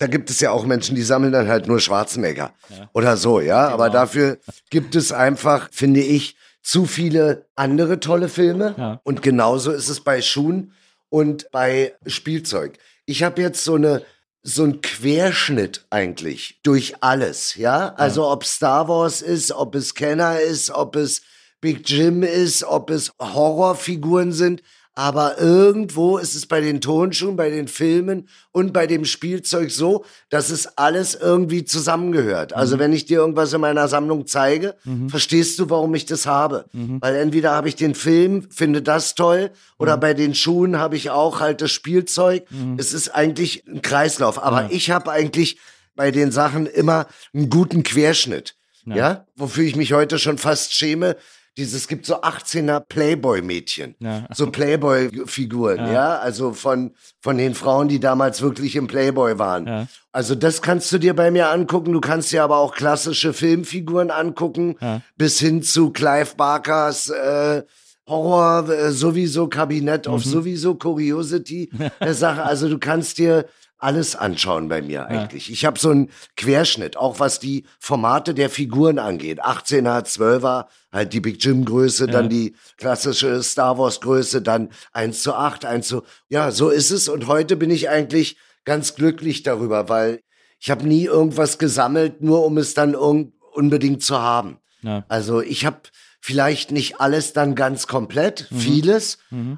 da gibt es ja auch Menschen, die sammeln dann halt nur Schwarzenegger oder so, ja. Aber dafür gibt es einfach, finde ich, zu viele andere tolle Filme. Ja. Und genauso ist es bei Schuhen und bei Spielzeug. Ich habe jetzt so eine so ein Querschnitt eigentlich durch alles, ja? Also ob Star Wars ist, ob es Kenner ist, ob es Big Jim ist, ob es Horrorfiguren sind, aber irgendwo ist es bei den Tonschuhen, bei den Filmen und bei dem Spielzeug so, dass es alles irgendwie zusammengehört. Also wenn ich dir irgendwas in meiner Sammlung zeige, verstehst du, warum ich das habe. Weil entweder habe ich den Film, finde das toll, oder bei den Schuhen habe ich auch halt das Spielzeug. Es ist eigentlich ein Kreislauf. Aber ich habe eigentlich bei den Sachen immer einen guten Querschnitt. Ja. Wofür ich mich heute schon fast schäme. Dieses gibt so 18er Playboy-Mädchen. Ja. So Playboy-Figuren, ja. Also von, von den Frauen, die damals wirklich im Playboy waren. Ja. Also das kannst du dir bei mir angucken. Du kannst dir aber auch klassische Filmfiguren angucken. Bis hin zu Clive Barkers äh, Horror, äh, sowieso Kabinett Mhm. of sowieso Curiosity der Sache. Also du kannst dir alles anschauen bei mir eigentlich. Ich habe so einen Querschnitt, auch was die Formate der Figuren angeht. 18er, 12er, halt die Big Jim Größe, dann die klassische Star Wars Größe, dann 1 zu 8, 1 zu... Ja, so ist es. Und heute bin ich eigentlich ganz glücklich darüber, weil ich habe nie irgendwas gesammelt, nur um es dann un unbedingt zu haben. Ja. Also ich habe vielleicht nicht alles dann ganz komplett, vieles,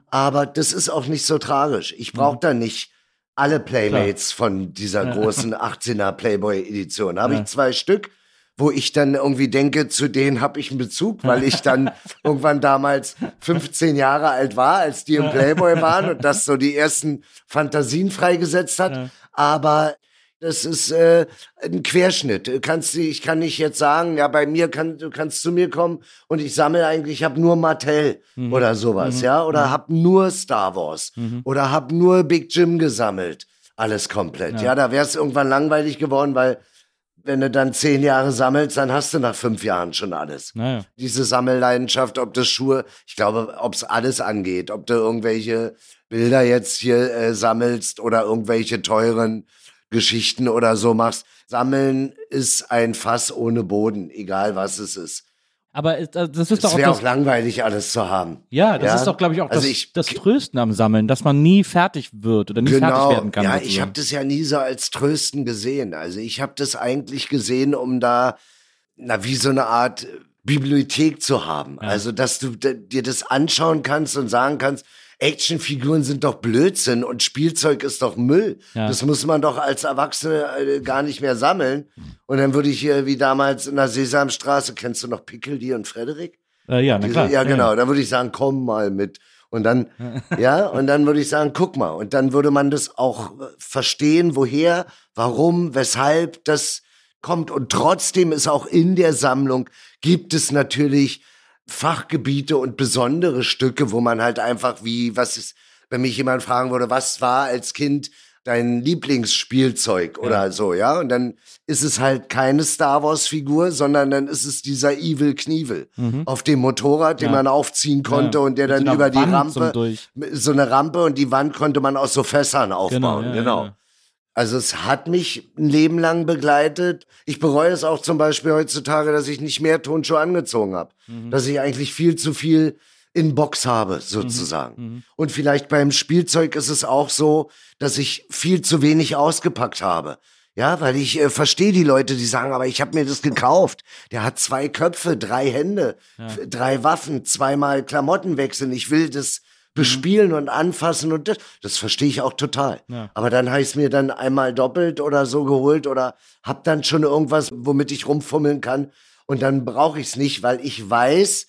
aber das ist auch nicht so tragisch. Ich brauche da nicht alle Playmates von dieser großen 18er Playboy-Edition. Habe ich zwei Stück, wo ich dann irgendwie denke, zu denen habe ich einen Bezug, weil ich dann irgendwann damals 15 Jahre alt war, als die im Playboy waren und das so die ersten Fantasien freigesetzt hat. Aber das ist äh, ein Querschnitt. Kannst, ich kann nicht jetzt sagen, ja, bei mir kann, du kannst zu mir kommen und ich sammle eigentlich, ich habe nur Mattel oder sowas, ja, oder hab nur Star Wars oder hab nur Big Jim gesammelt. Alles komplett. Ja, da wäre es irgendwann langweilig geworden, weil wenn du dann zehn Jahre sammelst, dann hast du nach fünf Jahren schon alles. Naja. Diese Sammelleidenschaft, ob das Schuhe, ich glaube, ob es alles angeht, ob du irgendwelche Bilder jetzt hier äh, sammelst oder irgendwelche teuren Geschichten oder so machst. Sammeln ist ein Fass ohne Boden, egal was es ist. Aber es- das ist doch Es auch wäre auch langweilig, alles zu haben. ja, das ist doch, glaube ich, auch Also das, ich- das Trösten am Sammeln, dass man nie fertig wird oder nie fertig Genau, werden kann. ja, ich habe das ja nie so als Trösten gesehen. Also ich habe das eigentlich gesehen, um da, na, wie so eine Art äh, Bibliothek zu haben. Also, dass du dir das anschauen kannst und sagen kannst, Actionfiguren sind doch Blödsinn und Spielzeug ist doch Müll. Ja. Das muss man doch als Erwachsene äh, gar nicht mehr sammeln. Und dann würde ich hier wie damals in der Sesamstraße, kennst du noch Pickledy und Frederik? Äh, ja, na Diese- klar. Ja, genau. Da würde ich sagen, komm mal mit. Und dann, ja, und dann würde ich sagen, guck mal. Und dann würde man das auch äh, verstehen, woher, warum, weshalb das kommt. Und trotzdem ist auch in der Sammlung gibt es natürlich Fachgebiete und besondere Stücke, wo man halt einfach wie, was ist, wenn mich jemand fragen würde, was war als Kind dein Lieblingsspielzeug oder so, ja? Und dann ist es halt keine Star Wars Figur, sondern dann ist es dieser Evil Knievel auf dem Motorrad, den Mhm. Ja. man aufziehen konnte Ja, und der dann über die Wand zum Rampe, so eine Rampe und die Wand konnte man aus so Fässern aufbauen, ja, genau. Ja. Also es hat mich ein Leben lang begleitet. Ich bereue es auch zum Beispiel heutzutage, dass ich nicht mehr Tonschuhe angezogen habe. Mhm. Dass ich eigentlich viel zu viel in Box habe, sozusagen. Mhm. Und vielleicht beim Spielzeug ist es auch so, dass ich viel zu wenig ausgepackt habe. Ja, weil ich äh, verstehe die Leute, die sagen, aber ich habe mir das gekauft. Der hat zwei Köpfe, drei Hände, f- drei Waffen, zweimal Klamotten wechseln. Ich will das bespielen und anfassen und das, das verstehe ich auch total. Ja. Aber dann habe ich es mir dann einmal doppelt oder so geholt oder hab dann schon irgendwas, womit ich rumfummeln kann und dann brauche ich es nicht, weil ich weiß,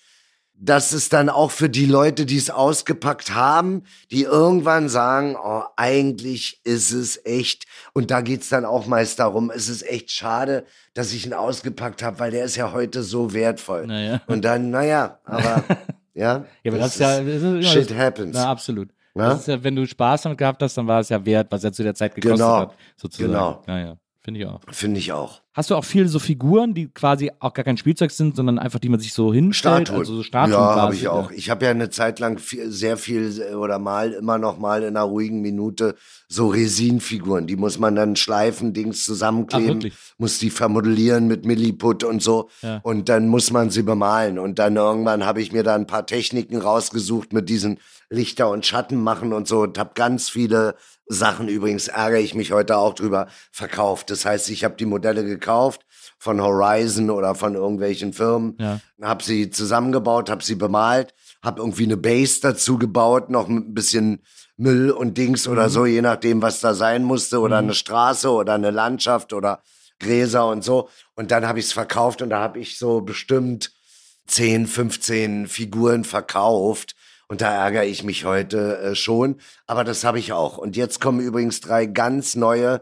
dass es dann auch für die Leute, die es ausgepackt haben, die irgendwann sagen, oh, eigentlich ist es echt, und da geht's dann auch meist darum, es ist echt schade, dass ich ihn ausgepackt habe, weil der ist ja heute so wertvoll. Naja. Und dann, naja, aber ja, Ja, aber das, ist ja. Das ist immer shit das, happens. Na, absolut. Ja? Ja, wenn du Spaß damit gehabt hast, dann war es ja wert, was er zu der Zeit gekostet Genau. hat. Sozusagen. Genau. Ja, ja. Finde ich auch. Finde ich auch. Hast du auch viele so Figuren, die quasi auch gar kein Spielzeug sind, sondern einfach die man sich so hinstellt? Statuen. Also so Statuen ja, habe ich auch. Ich habe ja eine Zeit lang viel, sehr viel oder mal immer noch mal in einer ruhigen Minute so Resinfiguren. Die muss man dann schleifen, Dings Ach, zusammenkleben, wirklich? muss die vermodellieren mit Milliput und so. Ja. Und dann muss man sie bemalen. Und dann irgendwann habe ich mir da ein paar Techniken rausgesucht mit diesen Lichter und Schatten machen und so und habe ganz viele Sachen übrigens ärgere ich mich heute auch drüber verkauft. Das heißt, ich habe die Modelle gekauft von Horizon oder von irgendwelchen Firmen, Ja. habe sie zusammengebaut, habe sie bemalt, habe irgendwie eine Base dazu gebaut, noch ein bisschen Müll und Dings Mhm. oder so, je nachdem, was da sein musste oder eine Straße oder eine Landschaft oder Gräser und so. Und dann habe ich es verkauft und da habe ich so bestimmt 10, 15 Figuren verkauft. Und da ärgere ich mich heute äh, schon. Aber das habe ich auch. Und jetzt kommen übrigens drei ganz neue,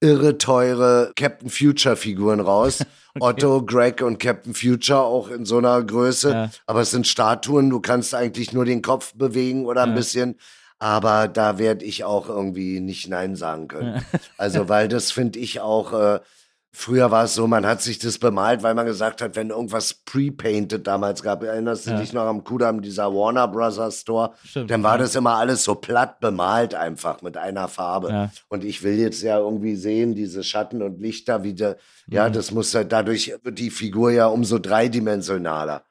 irre teure Captain Future Figuren raus. Otto, Greg und Captain Future auch in so einer Größe. Ja. Aber es sind Statuen. Du kannst eigentlich nur den Kopf bewegen oder ein Ja. bisschen. Aber da werde ich auch irgendwie nicht Nein sagen können. Also, weil das finde ich auch, äh, früher war es so, man hat sich das bemalt, weil man gesagt hat, wenn irgendwas pre-painted damals gab, erinnerst du Ja. dich noch am Kudamm, dieser Warner Brothers Store? Stimmt, Dann war ja. das immer alles so platt bemalt einfach mit einer Farbe. Ja. Und ich will jetzt ja irgendwie sehen, diese Schatten und Lichter wieder, ja, das muss halt, dadurch wird die Figur ja umso dreidimensionaler.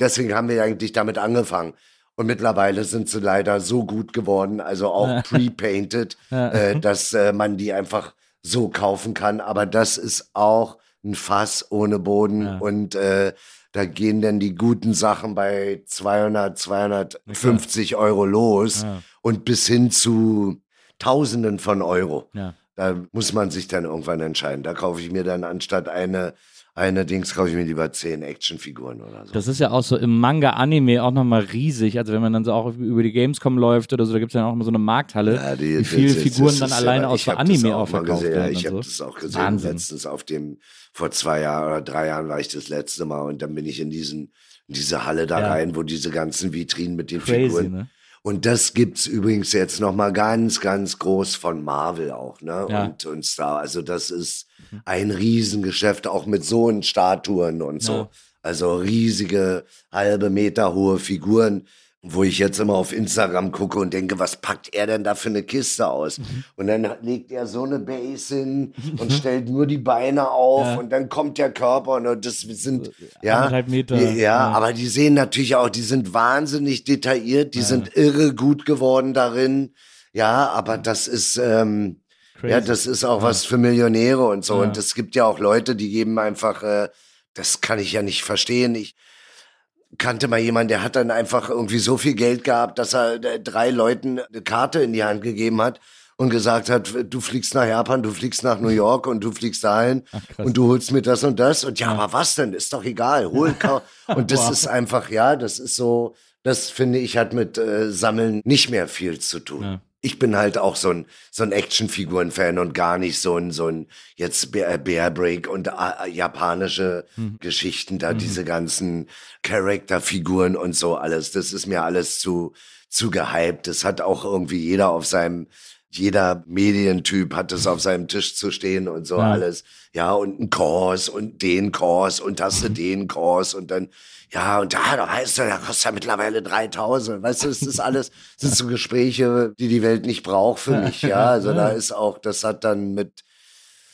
Deswegen haben wir eigentlich damit angefangen. Und mittlerweile sind sie leider so gut geworden, also auch pre-painted, äh, dass äh, man die einfach so kaufen kann. Aber das ist auch ein Fass ohne Boden. Ja. Und äh, da gehen dann die guten Sachen bei 200, 250 Euro los Ja. und bis hin zu Tausenden von Euro. Ja. Da muss man sich dann irgendwann entscheiden. Da kaufe ich mir dann anstatt eine, eine Dings, kaufe ich mir lieber zehn Actionfiguren oder so. Das ist ja auch so im Manga-Anime auch nochmal riesig. Also wenn man dann so auch über die Gamescom läuft oder so, da gibt es ja auch immer so eine Markthalle, Ja, die- wie viele das- Figuren das dann alleine aus das Anime auch auch verkauft gesehen. werden. Ich habe so. das auch gesehen. Wahnsinn. Letztens auf dem, vor zwei Jahren oder drei Jahren war ich das letzte Mal und dann bin ich in diesen, in diese Halle da Ja. rein, wo diese ganzen Vitrinen mit den Crazy, Figuren. ne? Und das gibt's übrigens jetzt noch mal ganz, ganz groß von Marvel auch, ne? Ja. Und, und Star. Also das ist ein Riesengeschäft, auch mit so einen Statuen und so. Ja. Also riesige, halbe Meter hohe Figuren, wo ich jetzt immer auf Instagram gucke und denke, was packt er denn da für eine Kiste aus? Mhm. Und dann legt er so eine Base hin und stellt nur die Beine auf Ja. und dann kommt der Körper und das sind, ja, anderthalb Meter, ja, ja. aber die sehen natürlich auch, die sind wahnsinnig detailliert, die sind irre gut geworden darin. Ja, aber das ist, ähm, ja, Crazy. das ist auch was für Millionäre und so. Ja. Und es gibt ja auch Leute, die geben einfach, äh, das kann ich ja nicht verstehen. Ich, kannte mal jemanden, der hat dann einfach irgendwie so viel Geld gehabt, dass er äh, drei Leuten eine Karte in die Hand gegeben hat und gesagt hat, du fliegst nach Japan, du fliegst nach New York und du fliegst dahin und du holst mir das und das. Und ja, aber was denn? Ist doch egal. Hol, und das ist einfach, ja, das ist so, das finde ich hat mit äh, Sammeln nicht mehr viel zu tun. Ja. Ich bin halt auch so ein, so ein Actionfiguren-Fan und gar nicht so ein, so ein jetzt Bear, Bear Break und äh, japanische Geschichten, da diese ganzen Charakterfiguren und so alles. Das ist mir alles zu, zu gehypt. Das hat auch irgendwie jeder auf seinem, jeder Medientyp hat es auf seinem Tisch zu stehen und so Ja. alles. Ja, und ein Kurs und den Kurs und hast du den Kurs und dann, ja, und da, da heißt er, der kostet ja mittlerweile 3000. Weißt du, es ist alles, es sind so Gespräche, die die Welt nicht braucht für mich, ja. Also da ist auch, das hat dann mit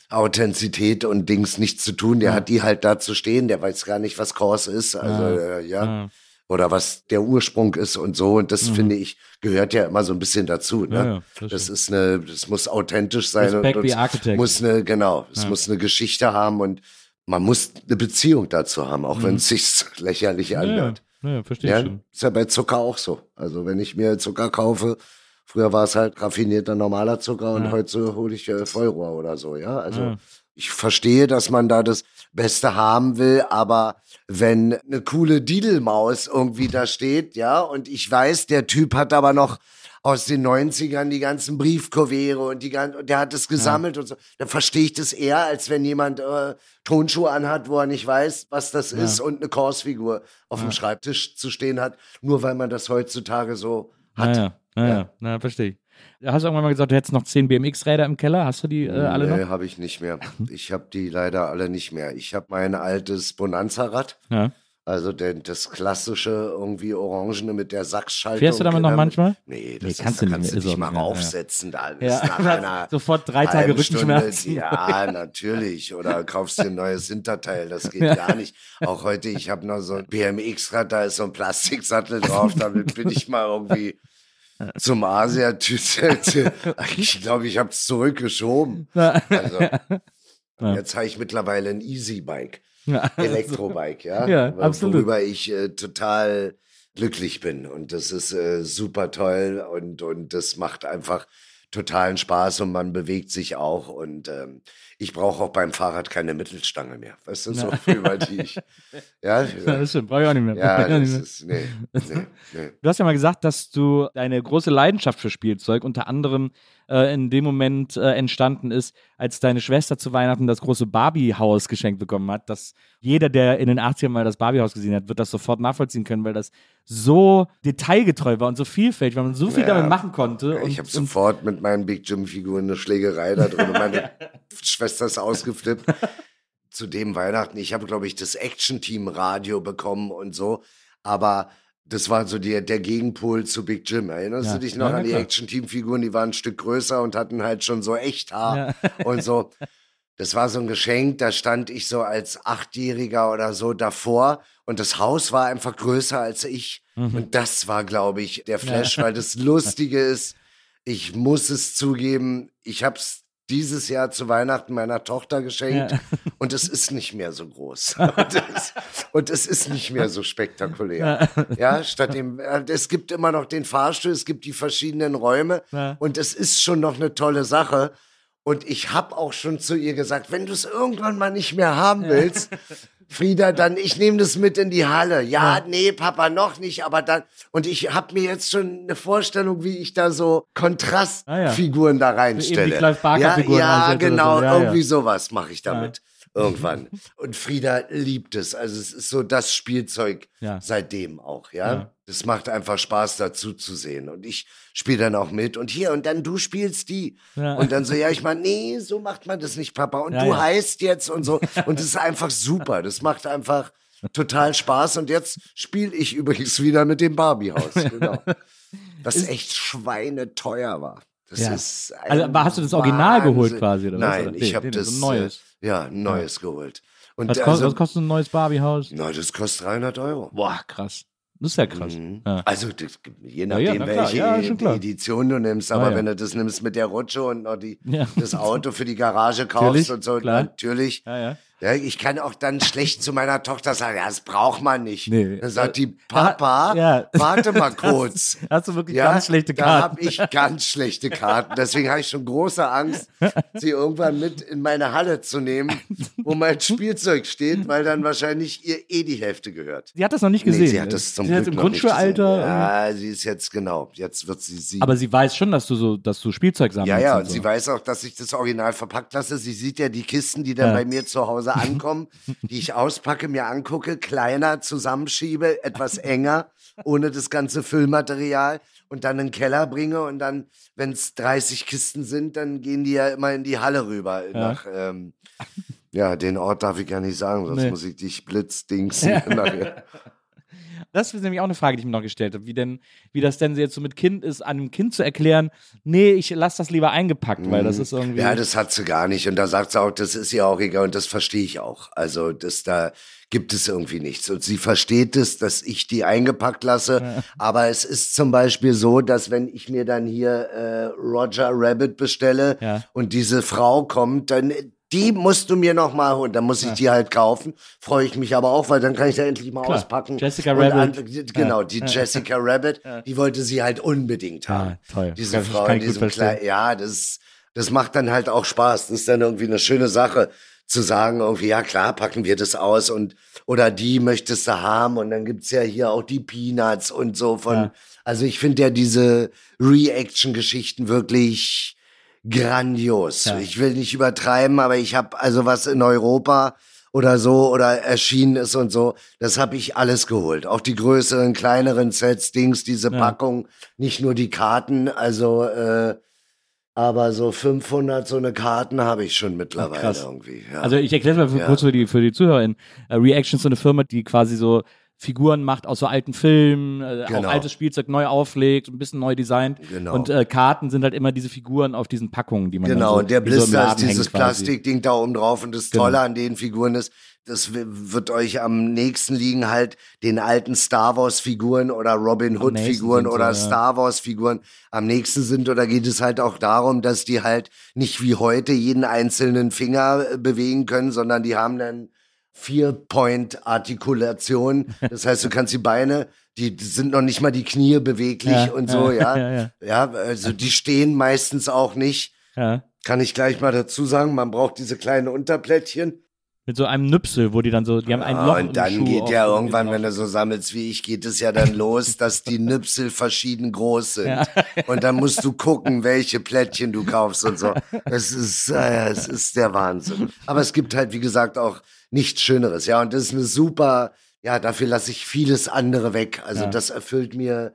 Authentizität und Dings nichts zu tun. Der hat die halt da zu stehen, der weiß gar nicht, was Kurs ist. Also, äh, ja. Ja. Oder was der Ursprung ist und so. Und das finde ich, gehört ja immer so ein bisschen dazu. Ne? Ja, ja, das das ist eine, das muss authentisch sein Respect und, und muss eine, genau, es muss eine Geschichte haben und man muss eine Beziehung dazu haben, auch wenn es sich lächerlich anhört. Ja, ja, verstehe ich Ja, schon. ist ja bei Zucker auch so. Also wenn ich mir Zucker kaufe, früher war es halt raffinierter normaler Zucker und heute hole ich äh, Vollrohr oder so, ja. Also Ja. ich verstehe, dass man da das Beste haben will, aber wenn eine coole Didelmaus irgendwie da steht, ja, und ich weiß, der Typ hat aber noch aus den 90ern die ganzen Briefkuvere und die ganzen, und der hat es gesammelt und so, dann verstehe ich das eher, als wenn jemand äh, Tonschuhe anhat, wo er nicht weiß, was das ist und eine Korsfigur auf dem Schreibtisch zu stehen hat, nur weil man das heutzutage so hat. Ja, ja, ja, ja. Na, verstehe ich. Hast du irgendwann mal gesagt, du hättest noch 10 BMX-Räder im Keller? Hast du die äh, alle nee, noch? habe ich nicht mehr. Ich habe die leider alle nicht mehr. Ich habe mein altes Bonanza-Rad, Ja. also den, das klassische irgendwie orangene mit der Sachsschaltung. Fährst du damit noch manchmal? Nee, Nee, das kannst ist, du da nicht kannst mehr, du dich mal nicht ja. raufsetzen. Da ist Ja, nach einer sofort drei Tage Rückenschmerzen. Ja, natürlich. Oder kaufst dir ein neues Hinterteil. Das geht gar nicht. Auch heute, ich habe noch so ein BMX-Rad, da ist so ein Plastiksattel drauf. Damit bin ich mal irgendwie zum Asia. Ich glaube, ich habe es zurückgeschoben. Also, Jetzt habe ich mittlerweile ein Easy-Bike. Elektrobike, ja. Ja, absolut. Worüber ich äh, total glücklich bin. Und das ist äh, super toll und, und das macht einfach totalen Spaß und man bewegt sich auch. Und ähm, ich brauche auch beim Fahrrad keine Mittelstange mehr. Weißt du, so über die ich. Ja, das stimmt, brauche ich auch nicht mehr. ja das ist. Nee, nee, nee. Du hast ja mal gesagt, dass du deine große Leidenschaft für Spielzeug unter anderem äh, in dem Moment äh, entstanden ist, als deine Schwester zu Weihnachten das große Barbie-Haus geschenkt bekommen hat. Dass jeder, der in den 80ern mal das Barbie-Haus gesehen hat, wird das sofort nachvollziehen können, weil das so detailgetreu war und so vielfältig, weil man so viel Ja. damit machen konnte. Ich habe sofort mit meinen Big Jim-Figuren eine Schlägerei da drin und meine Schwester ist ausgeflippt. Zu dem Weihnachten, ich habe, glaube ich, das Action-Team-Radio bekommen und so, aber das war so der, der Gegenpol zu Big Jim. Erinnerst Ja. du dich noch Ja, an die. Action-Team-Figuren? Die waren ein Stück größer und hatten halt schon so Echthaar Ja. und so. Das war so ein Geschenk, da stand ich so als Achtjähriger oder so davor und das Haus war einfach größer als ich. Mhm. Und das war, glaube ich, der Flash, weil das Lustige ist, ich muss es zugeben, ich habe es dieses Jahr zu Weihnachten meiner Tochter geschenkt Ja. und es ist nicht mehr so groß. Und es, ist nicht mehr so spektakulär. Ja, statt dem, äh, es gibt immer noch den Fahrstuhl, es gibt die verschiedenen Räume Ja. und es ist schon noch eine tolle Sache. Und ich habe auch schon zu ihr gesagt, wenn du es irgendwann mal nicht mehr haben willst, Frieda, dann ich nehme das mit in die Halle. Ja, nee, Papa, noch nicht, aber dann. Und ich habe mir jetzt schon eine Vorstellung, wie ich da so Kontrastfiguren da reinstelle. Eben die Clive Barker ja, Figuren ja, genau, so. Ja, ja. irgendwie sowas mache ich damit. Irgendwann. Und Frieda liebt es. Also es ist so das Spielzeug Ja. seitdem auch, ja? Ja. Das macht einfach Spaß, dazu zu sehen. Und ich spiele dann auch mit. Und hier, und dann du spielst die. Ja. Und dann so, ja, ich meine, nee, so macht man das nicht, Papa. Und du heißt jetzt und so. Und es ist einfach super. Das macht einfach total Spaß. Und jetzt spiele ich übrigens wieder mit dem Barbiehaus. Genau. Was echt schweineteuer war. Das Ja. ist Also, hast du das Original geholt Wahnsinn. quasi, oder was? Nein, ich Nee, habe nee, das so ein neues. Äh, ja, ein neues geholt. Und was, kostet, also, was kostet ein neues Barbie-Haus? na, das kostet 300 Euro. Boah, krass. Das ist ja krass. Mhm. Ja. Also das, je ja, nachdem, na klar. welche Ja. Edition du nimmst, aber ja. wenn du das nimmst mit der Rutsche und noch die, Ja. das Auto für die Garage kaufst und so, klar. natürlich Ja, ich kann auch dann schlecht zu meiner Tochter sagen, ja, das braucht man nicht. Nee. Dann sagt die, Papa, Ja. warte mal kurz. Hast du wirklich Ja, ganz schlechte Da Karten. habe ich ganz schlechte Karten. Deswegen habe ich schon große Angst, sie irgendwann mit in meine Halle zu nehmen, wo mein Spielzeug steht, weil dann wahrscheinlich ihr eh die Hälfte gehört. Sie hat das noch nicht gesehen. Nee, sie hat das zum sie ist Glück jetzt im noch nicht Grundschulalter. gesehen. Ja, sie ist jetzt genau. Jetzt wird sie sieben. Aber sie weiß schon, dass du so, dass du Spielzeug sammelst. Ja, ja, und und so. sie weiß auch, dass ich das Original verpackt lasse. Sie sieht ja die Kisten, die dann Ja. bei mir zu Hause ankommen, die ich auspacke, mir angucke, kleiner zusammenschiebe, etwas enger, ohne das ganze Füllmaterial und dann in den Keller bringe und dann, wenn es 30 Kisten sind, dann gehen die ja immer in die Halle rüber. Nach, ähm, ja, den Ort darf ich gar nicht sagen, sonst Nee. muss ich dich blitzdingsen nachher. Das ist nämlich auch eine Frage, die ich mir noch gestellt habe, wie denn, wie das denn jetzt so mit Kind ist, einem Kind zu erklären, nee, ich lasse das lieber eingepackt, weil das ist irgendwie. Mhm. Ja, das hat sie gar nicht. Und da sagt sie auch, das ist ihr auch egal. Und das verstehe ich auch. Also, das da gibt es irgendwie nichts. Und sie versteht es, dass ich die eingepackt lasse. Aber es ist zum Beispiel so, dass wenn ich mir dann hier äh, Roger Rabbit bestelle Ja. und diese Frau kommt, dann die musst du mir noch mal holen. Dann muss ich die halt kaufen. Freue ich mich aber auch, weil dann kann ich da endlich mal Klar. auspacken. Jessica Und Rabbit. an- genau, die Jessica Rabbit, die wollte sie halt unbedingt haben. Ah, toll. Diese Kann- Frau in diesem. Kleid. Ja, das, das macht dann halt auch Spaß. Das ist dann irgendwie eine schöne Sache zu sagen, irgendwie, ja klar, packen wir das aus und oder die möchtest du haben und dann gibt's ja hier auch die Peanuts und so von. Ja. Also ich finde ja diese Reaction-Geschichten wirklich grandios. Ja. Ich will nicht übertreiben, aber ich habe also was in Europa oder so oder erschienen ist und so, das habe ich alles geholt. Auch die größeren, kleineren Sets, Dings, diese Ja. Packung, nicht nur die Karten, also äh, aber so 500 so eine Karten habe ich schon mittlerweile krass. irgendwie. Ja. Also ich erkläre mal für, Ja. kurz für die, für die ZuhörerInnen. Äh, Reaction ist so eine Firma, die quasi so Figuren macht aus so alten Filmen, äh, Genau. auch altes Spielzeug neu auflegt, ein bisschen neu designt. Genau. Und äh, Karten sind halt immer diese Figuren auf diesen Packungen, die man Genau, so, und der wie so Blister ist dieses. Plastikding da oben drauf. Und das Genau. Tolle an den Figuren ist, das wird euch am nächsten liegen, halt den alten Star Wars-Figuren oder Robin nächsten sind oder ja. Star Wars-Figuren am nächsten sind. Oder geht es halt auch darum, dass die halt nicht wie heute jeden einzelnen Finger äh, bewegen können, sondern die haben dann Vier-Point-Artikulation. Das heißt, du kannst die Beine, die die sind noch nicht mal die Knie beweglich Ja, und so, ja, ja. ja, ja. Ja, also die stehen meistens auch nicht. Ja. Kann ich gleich mal dazu sagen, man braucht diese kleinen Unterplättchen. Mit so einem Nüpsel, wo die dann so, die haben ein Ah, Loch im und dann geht ja irgendwann, wenn du so sammelst wie ich, geht es ja dann los, dass die Nüpsel verschieden groß sind. Ja. Und dann musst du gucken, welche Plättchen du kaufst und so. Es ist, äh, es ist der Wahnsinn. Aber es gibt halt, wie gesagt, auch nichts Schöneres. Ja, und das ist eine super, ja, dafür lasse ich vieles andere weg. Also Ja. das erfüllt mir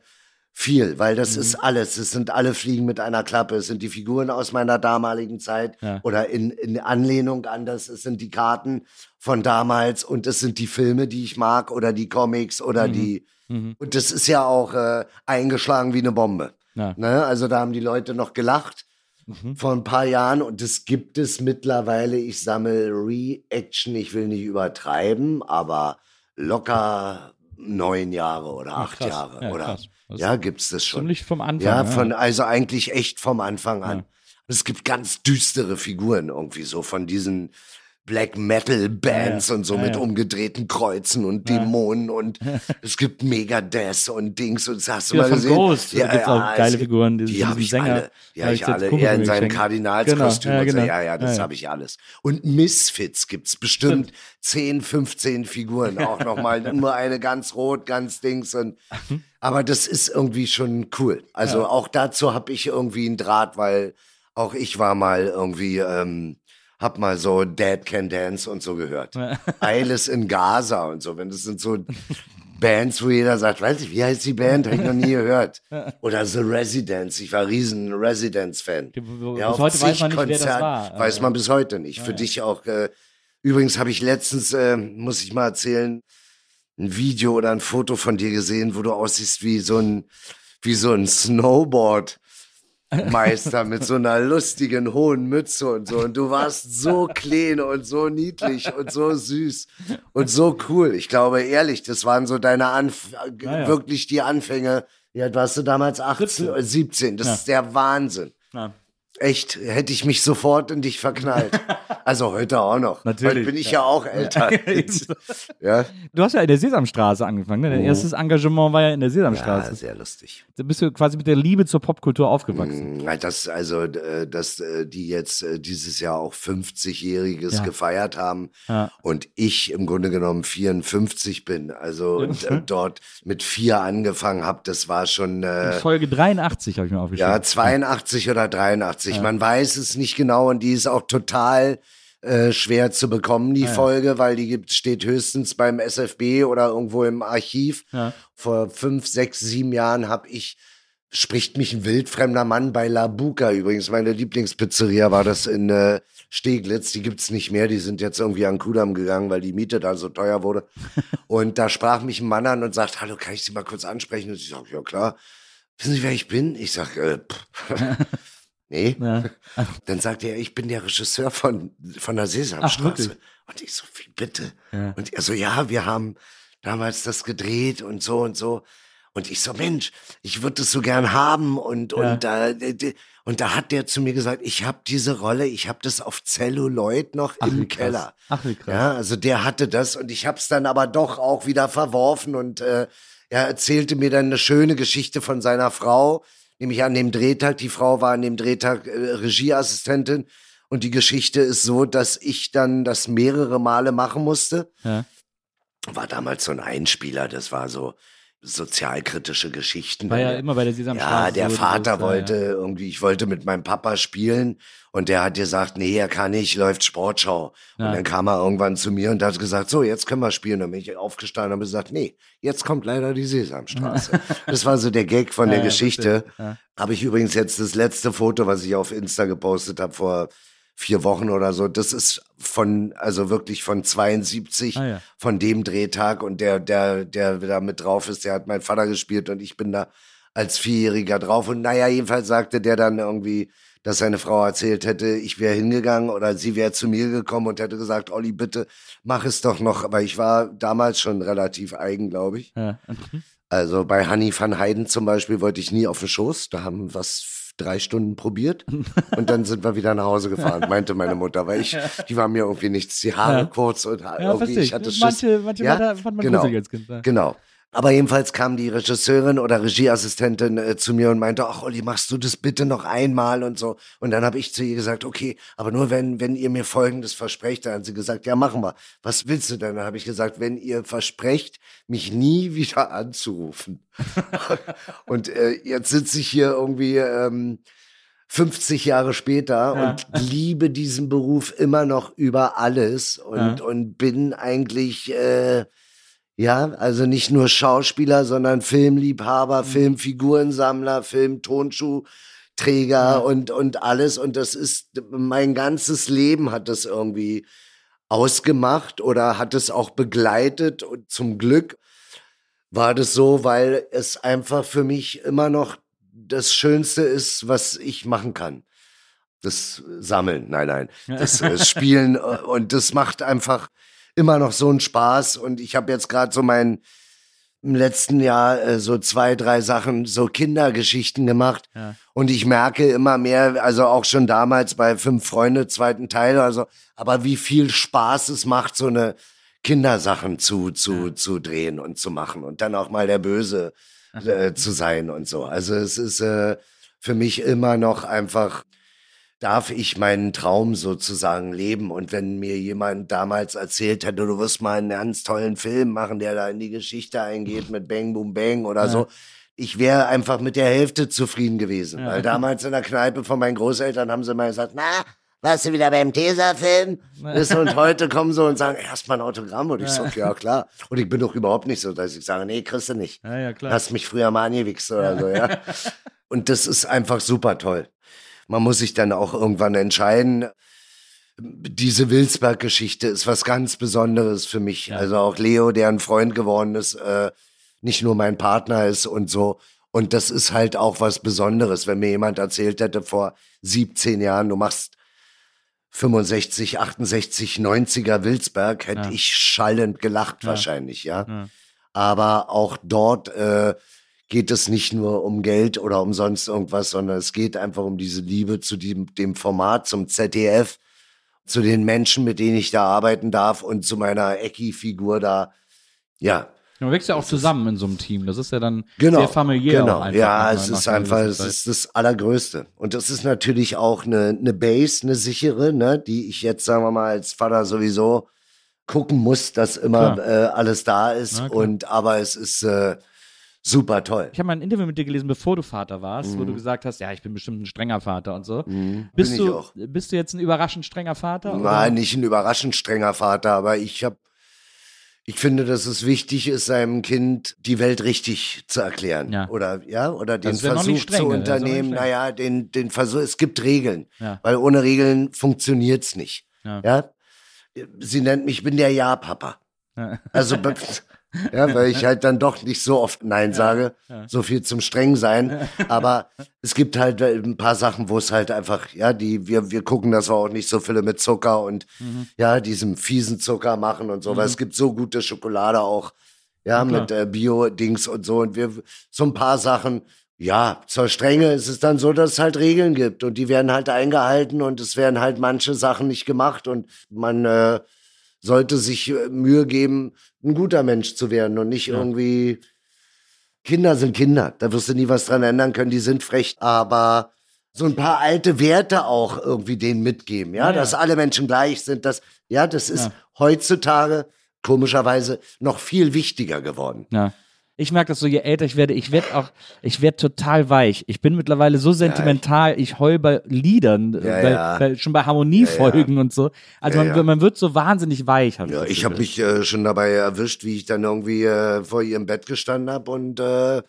viel, weil das Mhm. ist alles. Es sind alle Fliegen mit einer Klappe. Es sind die Figuren aus meiner damaligen Zeit Ja. oder in, in Anlehnung an das. Es sind die Karten von damals und es sind die Filme, die ich mag oder die Comics oder die. Mhm. Und das ist ja auch äh, eingeschlagen wie eine Bombe. Ja. Ne? Also da haben die Leute noch gelacht Mhm. vor ein paar Jahren und das gibt es mittlerweile. Ich sammle Reaction, ich will nicht übertreiben, aber locker neun Jahre oder acht krass. Jahre. Ja, oder ja, gibt's das schon. Ziemlich vom Anfang. Ja, von, also eigentlich echt vom Anfang an. Es gibt ganz düstere Figuren irgendwie so von diesen Black Metal Bands Ja, ja. und so Ja, mit ja. umgedrehten Kreuzen und Dämonen und es gibt Megadeth und Dings und hast du Ja, mal gesehen. Ghost gibt's auch geile Figuren, die- habe ich Sänger. alle. Habe ich alle. Er in seinem. Kardinalskostüm Genau, ja, und so. genau. Ja, ja, das Ja, ja. habe ich alles. Und Misfits gibt's bestimmt 10, 15 Figuren. Auch nochmal nur eine ganz rot, ganz Dings und Mhm. aber das ist irgendwie schon cool. Also auch dazu habe ich irgendwie einen Draht, weil auch ich war mal irgendwie, ähm, hab mal so Dad Can Dance und so gehört. Eiles in Gaza und so. Wenn das sind so Bands, wo jeder sagt, weiß ich, wie heißt die Band? Habe ich noch nie gehört. Oder The Residents. Ich war riesen Residents-Fan. Die- bis auf heute weiß man nicht, wer das war. Weiß man bis heute nicht. Für dich auch. Äh, übrigens habe ich letztens, äh, muss ich mal erzählen, ein Video oder ein Foto von dir gesehen, wo du aussiehst wie so ein, wie so ein Snowboard. Meister mit so einer lustigen hohen Mütze und so. Und du warst so clean und so niedlich und so süß und so cool. Ich glaube, ehrlich, das waren so deine Anf Ja, ja. wirklich die Anfänge. Ja, warst du damals 18 17. oder 17. Das Ja. ist der Wahnsinn. Ja. Echt, hätte ich mich sofort in dich verknallt. Also heute auch noch. Natürlich, Heute bin ich ja, auch älter. ja. Du hast ja in der Sesamstraße angefangen. Ne? Dein erstes Engagement war ja in der ja, Sesamstraße. sehr lustig. Da bist du quasi mit der Liebe zur Popkultur aufgewachsen. Mm, Das, also, äh, dass äh, die jetzt äh, dieses Jahr auch 50-Jähriges Ja. gefeiert haben Ja. und ich im Grunde genommen 54 bin, also und dort mit vier angefangen habe, das war schon äh, Folge 83 habe ich mir aufgeschrieben. ja 82 oder 83. Man weiß es nicht genau und die ist auch total äh, schwer zu bekommen, die Folge, weil die gibt, steht höchstens beim SFB oder irgendwo im Archiv. Ja. Vor fünf, sechs, sieben Jahren habe ich spricht mich ein wildfremder Mann bei La Buca übrigens. Meine Lieblingspizzeria war das in äh, Steglitz. Die gibt's nicht mehr. Die sind jetzt irgendwie an Kudamm gegangen, weil die Miete da so teuer wurde. und da sprach mich ein Mann an und sagt, hallo, kann ich Sie mal kurz ansprechen? Und ich sage, ja klar. Wissen Sie, wer ich bin? Ich sag, äh, pff. nee. Ja. Dann sagt er, ich bin der Regisseur von, von der Sesamstraße. wirklich? und ich so, wie bitte? Ja. Und er so, ja, wir haben damals das gedreht und so und so. Und ich so, Mensch, ich würde das so gern haben. Und, Ja. und, da, und da hat der zu mir gesagt, ich habe diese Rolle, ich habe das auf Celluloid noch Ach, im. Keller. Ach, wie krass. Ja, also der hatte das und ich habe es dann aber doch auch wieder verworfen und äh, er erzählte mir dann eine schöne Geschichte von seiner Frau, nämlich an dem Drehtag. Die Frau war an dem Drehtag äh, Regieassistentin und die Geschichte ist so, dass ich dann das mehrere Male machen musste. Ja. War damals so ein Einspieler, das war so sozialkritische Geschichten. War ja immer bei der Sesamstraße. ja, der so, Vater das, ja, wollte irgendwie, ich wollte mit meinem Papa spielen und der hat gesagt, nee, er kann nicht, läuft Sportschau. Ja. Und dann kam er irgendwann zu mir und hat gesagt, so, jetzt können wir spielen. Dann bin ich aufgestanden und habe gesagt, nee, jetzt kommt leider die Sesamstraße. das war so der Gag von der Geschichte. Habe ich übrigens jetzt das letzte Foto, was ich auf Insta gepostet habe vor vier Wochen oder so. Das ist von, also wirklich von 72, Ah, ja. von dem Drehtag und der, der, der da mit drauf ist, der hat mein Vater gespielt und ich bin da als Vierjähriger drauf. Und naja, jedenfalls sagte der dann irgendwie, dass seine Frau erzählt hätte, ich wäre hingegangen oder sie wäre zu mir gekommen und hätte gesagt, Olli, bitte mach es doch noch. Aber ich war damals schon relativ eigen, glaube ich. Ja. Also bei Hanni van Heiden zum Beispiel wollte ich nie auf den Schoß. Da haben was drei Stunden probiert und dann sind wir wieder nach Hause gefahren, meinte meine Mutter, weil ich, die war mir irgendwie nichts, die Haare Ja. kurz und Ja, irgendwie, ich hatte Schiss. Manche, manche Ja, fand man genau. Kind. Genau. Aber jedenfalls kam die Regisseurin oder Regieassistentin äh, zu mir und meinte, ach Olli, machst du das bitte noch einmal und so. Und dann habe ich zu ihr gesagt, okay, aber nur wenn, wenn ihr mir Folgendes versprecht. Dann hat sie gesagt, ja, machen wir. Was willst du denn? Dann habe ich gesagt, wenn ihr versprecht, mich nie wieder anzurufen. und äh, jetzt sitze ich hier irgendwie ähm, 50 Jahre später Ja. und liebe diesen Beruf immer noch über alles und, Ja. und bin eigentlich... Äh, ja, also nicht nur Schauspieler, sondern Filmliebhaber, Mhm. Filmfigurensammler, Filmtonschuhträger und, und alles. Und das ist, mein ganzes Leben hat das irgendwie ausgemacht oder hat es auch begleitet. Und zum Glück war das so, weil es einfach für mich immer noch das Schönste ist, was ich machen kann. Das Sammeln, nein, nein, das äh, Spielen. äh, Und das macht einfach immer noch so einen Spaß. Und ich habe jetzt gerade so mein im letzten Jahr äh, so zwei, drei Sachen, so Kindergeschichten gemacht. Ja. Und ich merke immer mehr, also auch schon damals bei Fünf Freunde, zweiten Teil, also, aber wie viel Spaß es macht, so eine Kindersachen zu, zu, zu drehen und zu machen und dann auch mal der Böse äh, zu sein und so. Also es ist äh, für mich immer noch einfach, darf ich meinen Traum sozusagen leben. Und wenn mir jemand damals erzählt hätte, du wirst mal einen ganz tollen Film machen, der da in die Geschichte eingeht mit Bang Boom Bang oder so, ich wäre einfach mit der Hälfte zufrieden gewesen. Weil damals in der Kneipe von meinen Großeltern haben sie mal gesagt, na, warst du wieder beim Tesafilm? Und heute kommen sie und sagen, erst mal ein Autogramm. Und ich so, ja klar. Und ich bin doch überhaupt nicht so, dass ich sage, nee, kriegst du nicht. Ja, ja, klar. Hast mich früher mal angewichst oder so, ja. Und das ist einfach super toll. Man muss sich dann auch irgendwann entscheiden. Diese Wilsberg-Geschichte ist was ganz Besonderes für mich. Also auch Leo, der ein Freund geworden ist, äh, nicht nur mein Partner ist und so. Und das ist halt auch was Besonderes, wenn mir jemand erzählt hätte vor 17 Jahren, du machst 65, 68, 90er Wilsberg, hätte Ja. ich schallend gelacht wahrscheinlich, ja. Ja. Aber auch dort äh, geht es nicht nur um Geld oder um sonst irgendwas, sondern es geht einfach um diese Liebe zu dem, dem Format, zum ZDF, zu den Menschen, mit denen ich da arbeiten darf und zu meiner Ecki-Figur da. Ja, Man wächst ja auch zusammen in so einem Team. Das ist ja dann Genau, sehr familiär. Genau, einfach ja, es ist einfach, es ist das Allergrößte. Und das ist natürlich auch eine, eine Base, eine sichere, ne, die ich jetzt, sagen wir mal, als Vater sowieso gucken muss, dass immer äh, alles da ist. Und aber es ist äh, super toll. Ich habe mal ein Interview mit dir gelesen, bevor du Vater warst, wo du gesagt hast, ja, ich bin bestimmt ein strenger Vater und so. Mhm, Bist, bin ich du, auch. bist du jetzt ein überraschend strenger Vater? oder? Nein, nicht ein überraschend strenger Vater, aber ich habe, ich finde, dass es wichtig ist, seinem Kind die Welt richtig zu erklären. Ja. Oder, ja, oder den Versuch zu streng, nicht unternehmen. Naja, den, den Versuch, es gibt Regeln. Ja. Weil ohne Regeln funktioniert's nicht. Ja. Ja. Sie nennt mich, ich bin der Ja-Papa. Ja. Also, ja, weil ich halt dann doch nicht so oft Nein sage. So viel zum streng sein. Aber es gibt halt ein paar Sachen, wo es halt einfach, ja, die, wir, wir gucken, dass wir auch nicht so viele mit Zucker und Mhm. ja, diesem fiesen Zucker machen und so, weil es gibt so gute Schokolade auch, ja, klar. mit äh, Bio-Dings und so. Und wir, so ein paar Sachen, ja, zur Strenge ist es dann so, dass es halt Regeln gibt und die werden halt eingehalten und es werden halt manche Sachen nicht gemacht und man äh, sollte sich äh, Mühe geben, ein guter Mensch zu werden und nicht irgendwie. Kinder sind Kinder, da wirst du nie was dran ändern können, die sind frech, aber so ein paar alte Werte auch irgendwie denen mitgeben, ja, Ja, ja. dass alle Menschen gleich sind, das, ja, das ist Ja. heutzutage komischerweise noch viel wichtiger geworden. Ja. Ich merke das so, je älter ich werde, ich werde auch, ich werde total weich. Ich bin mittlerweile so sentimental, ich heul bei Liedern, Ja, bei, ja. Bei, schon bei Harmoniefolgen und so. Also Ja, man, ja. man wird so wahnsinnig weich. Hab Ja, ich habe mich äh, schon dabei erwischt, wie ich dann irgendwie äh, vor ihrem Bett gestanden habe und, äh,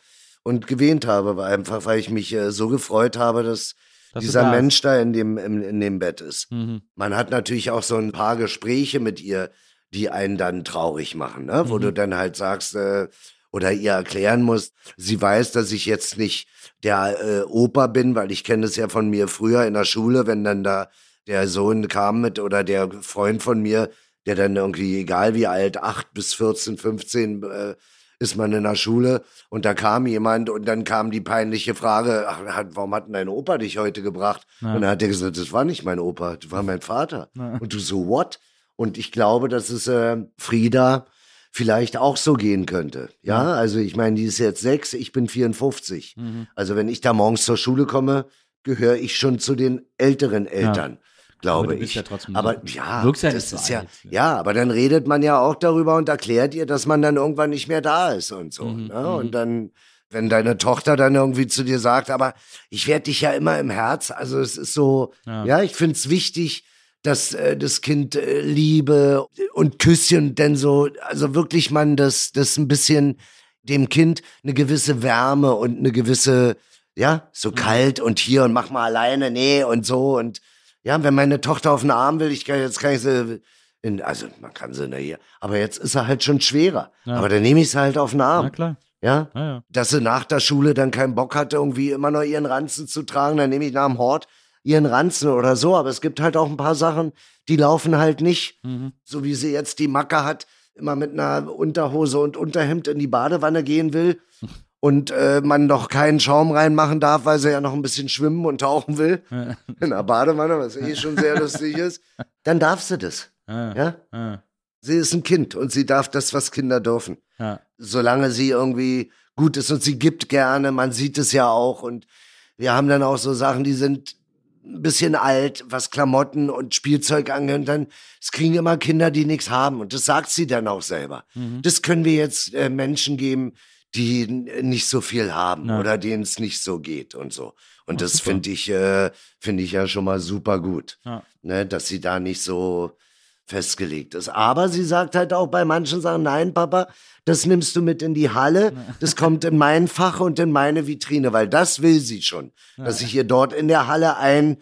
und gewähnt habe, weil einfach weil ich mich äh, so gefreut habe, dass, Dass dieser. Mensch da in dem, in, in dem Bett ist. Mhm. Man hat natürlich auch so ein paar Gespräche mit ihr, die einen dann traurig machen, ne? wo Mhm. du dann halt sagst, äh, oder ihr erklären musst, sie weiß, dass ich jetzt nicht der äh, Opa bin, weil ich kenne es ja von mir früher in der Schule, wenn dann da der Sohn kam mit oder der Freund von mir, der dann irgendwie, egal wie alt, acht bis 14, 15, äh, ist man in der Schule und da kam jemand und dann kam die peinliche Frage, ach, warum hat denn dein Opa dich heute gebracht? Und dann hat er gesagt, das war nicht mein Opa, das war mein Vater. Und du so, what? Und ich glaube, dass es äh, Frieda vielleicht auch so gehen könnte. Ja, also ich meine, die ist jetzt sechs, ich bin 54. Also wenn ich da morgens zur Schule komme, gehöre ich schon zu den älteren Eltern, glaube Aber ich. ja trotzdem aber ja, ja das ist ja, ja, aber dann redet man ja auch darüber und erklärt ihr, dass man dann irgendwann nicht mehr da ist und so. Mhm, ne? Und dann, wenn deine Tochter dann irgendwie zu dir sagt, aber ich werde dich ja immer im Herz, also es ist so, ja, ich finde es wichtig, dass äh, das Kind äh, Liebe und Küsschen denn so, also wirklich man das, das ein bisschen dem Kind eine gewisse Wärme und eine gewisse, ja, so kalt und hier und mach mal alleine, nee und so und ja, wenn meine Tochter auf den Arm will, ich kann jetzt kann ich sie in, also man kann sie na hier, aber jetzt ist er halt schon schwerer. Aber dann nehme ich sie halt auf den Arm. Na klar. Ja? Ja, ja. Dass sie nach der Schule dann keinen Bock hatte, irgendwie immer noch ihren Ranzen zu tragen, dann nehme ich nach dem Hort ihren Ranzen oder so. Aber es gibt halt auch ein paar Sachen, die laufen halt nicht. Mhm. So wie sie jetzt die Macke hat, immer mit einer Unterhose und Unterhemd in die Badewanne gehen will. Und äh, man doch keinen Schaum reinmachen darf, weil sie ja noch ein bisschen schwimmen und tauchen will. In der Badewanne, was eh schon sehr lustig ist. Dann darf sie das. Ja? Ja. Sie ist ein Kind und sie darf das, was Kinder dürfen Ja. solange sie irgendwie gut ist und sie gibt gerne, man sieht es ja auch und wir haben dann auch so Sachen, die sind ein bisschen alt, was Klamotten und Spielzeug angeht und dann, es kriegen immer Kinder, die nichts haben und das sagt sie dann auch selber. Das können wir jetzt äh, Menschen geben, die nicht so viel haben Ja. oder denen es nicht so geht und so. Und das finde ich, äh, finde ich ja schon mal super gut, Ja. ne, dass sie da nicht so festgelegt ist. Aber sie sagt halt auch bei manchen Sachen, nein, Papa, das nimmst du mit in die Halle, das kommt in mein Fach und in meine Vitrine, weil das will sie schon, dass ich ihr dort in der Halle ein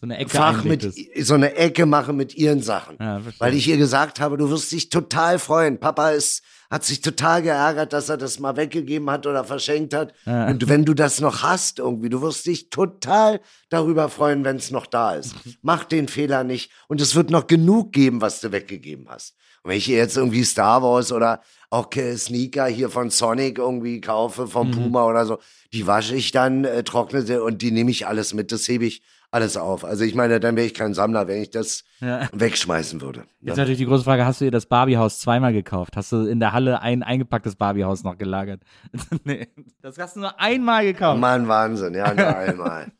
So eine Ecke Fach mit, so eine Ecke mache mit ihren Sachen. Ja, weil ich ihr gesagt habe, du wirst dich total freuen. Papa ist, hat sich total geärgert, dass er das mal weggegeben hat oder verschenkt hat. Und wenn du das noch hast irgendwie, du wirst dich total darüber freuen, wenn es noch da ist. Mach den Fehler nicht und es wird noch genug geben, was du weggegeben hast. Und wenn ich jetzt irgendwie Star Wars oder auch äh, Sneaker hier von Sonic irgendwie kaufe, vom Puma oder so, die wasche ich dann, äh, trockne sie und die nehme ich alles mit, das hebe ich alles auf. Also ich meine, dann wäre ich kein Sammler, wenn ich das Ja. wegschmeißen würde. Jetzt natürlich die große Frage, hast du dir das Barbiehaus zweimal gekauft? Hast du in der Halle ein eingepacktes Barbiehaus noch gelagert? nee, das hast du nur einmal gekauft. Mann, Wahnsinn, ja, nur einmal.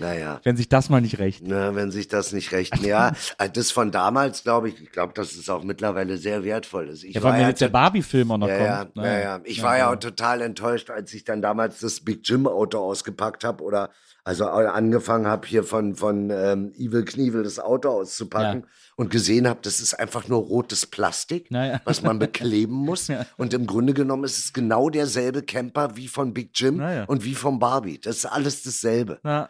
Naja. Wenn sich das mal nicht rächt. Na, wenn sich das nicht recht. Ja, äh, das von damals, glaube ich, ich glaube, dass es auch mittlerweile sehr wertvoll ist. Ich Ja, war wenn jetzt der Barbie-Film auch noch ja, kommt. ja, ne? ja, ja. Ich war ja auch total enttäuscht, als ich dann damals das Big Jim Auto ausgepackt habe oder also angefangen habe hier von von ähm, Evil Knievel das Auto auszupacken Ja. und gesehen habe, das ist einfach nur rotes Plastik, Na ja. was man bekleben muss. Ja. Und im Grunde genommen ist es genau derselbe Camper wie von Big Jim Na ja. und wie von Barbie. Das ist alles dasselbe. Na,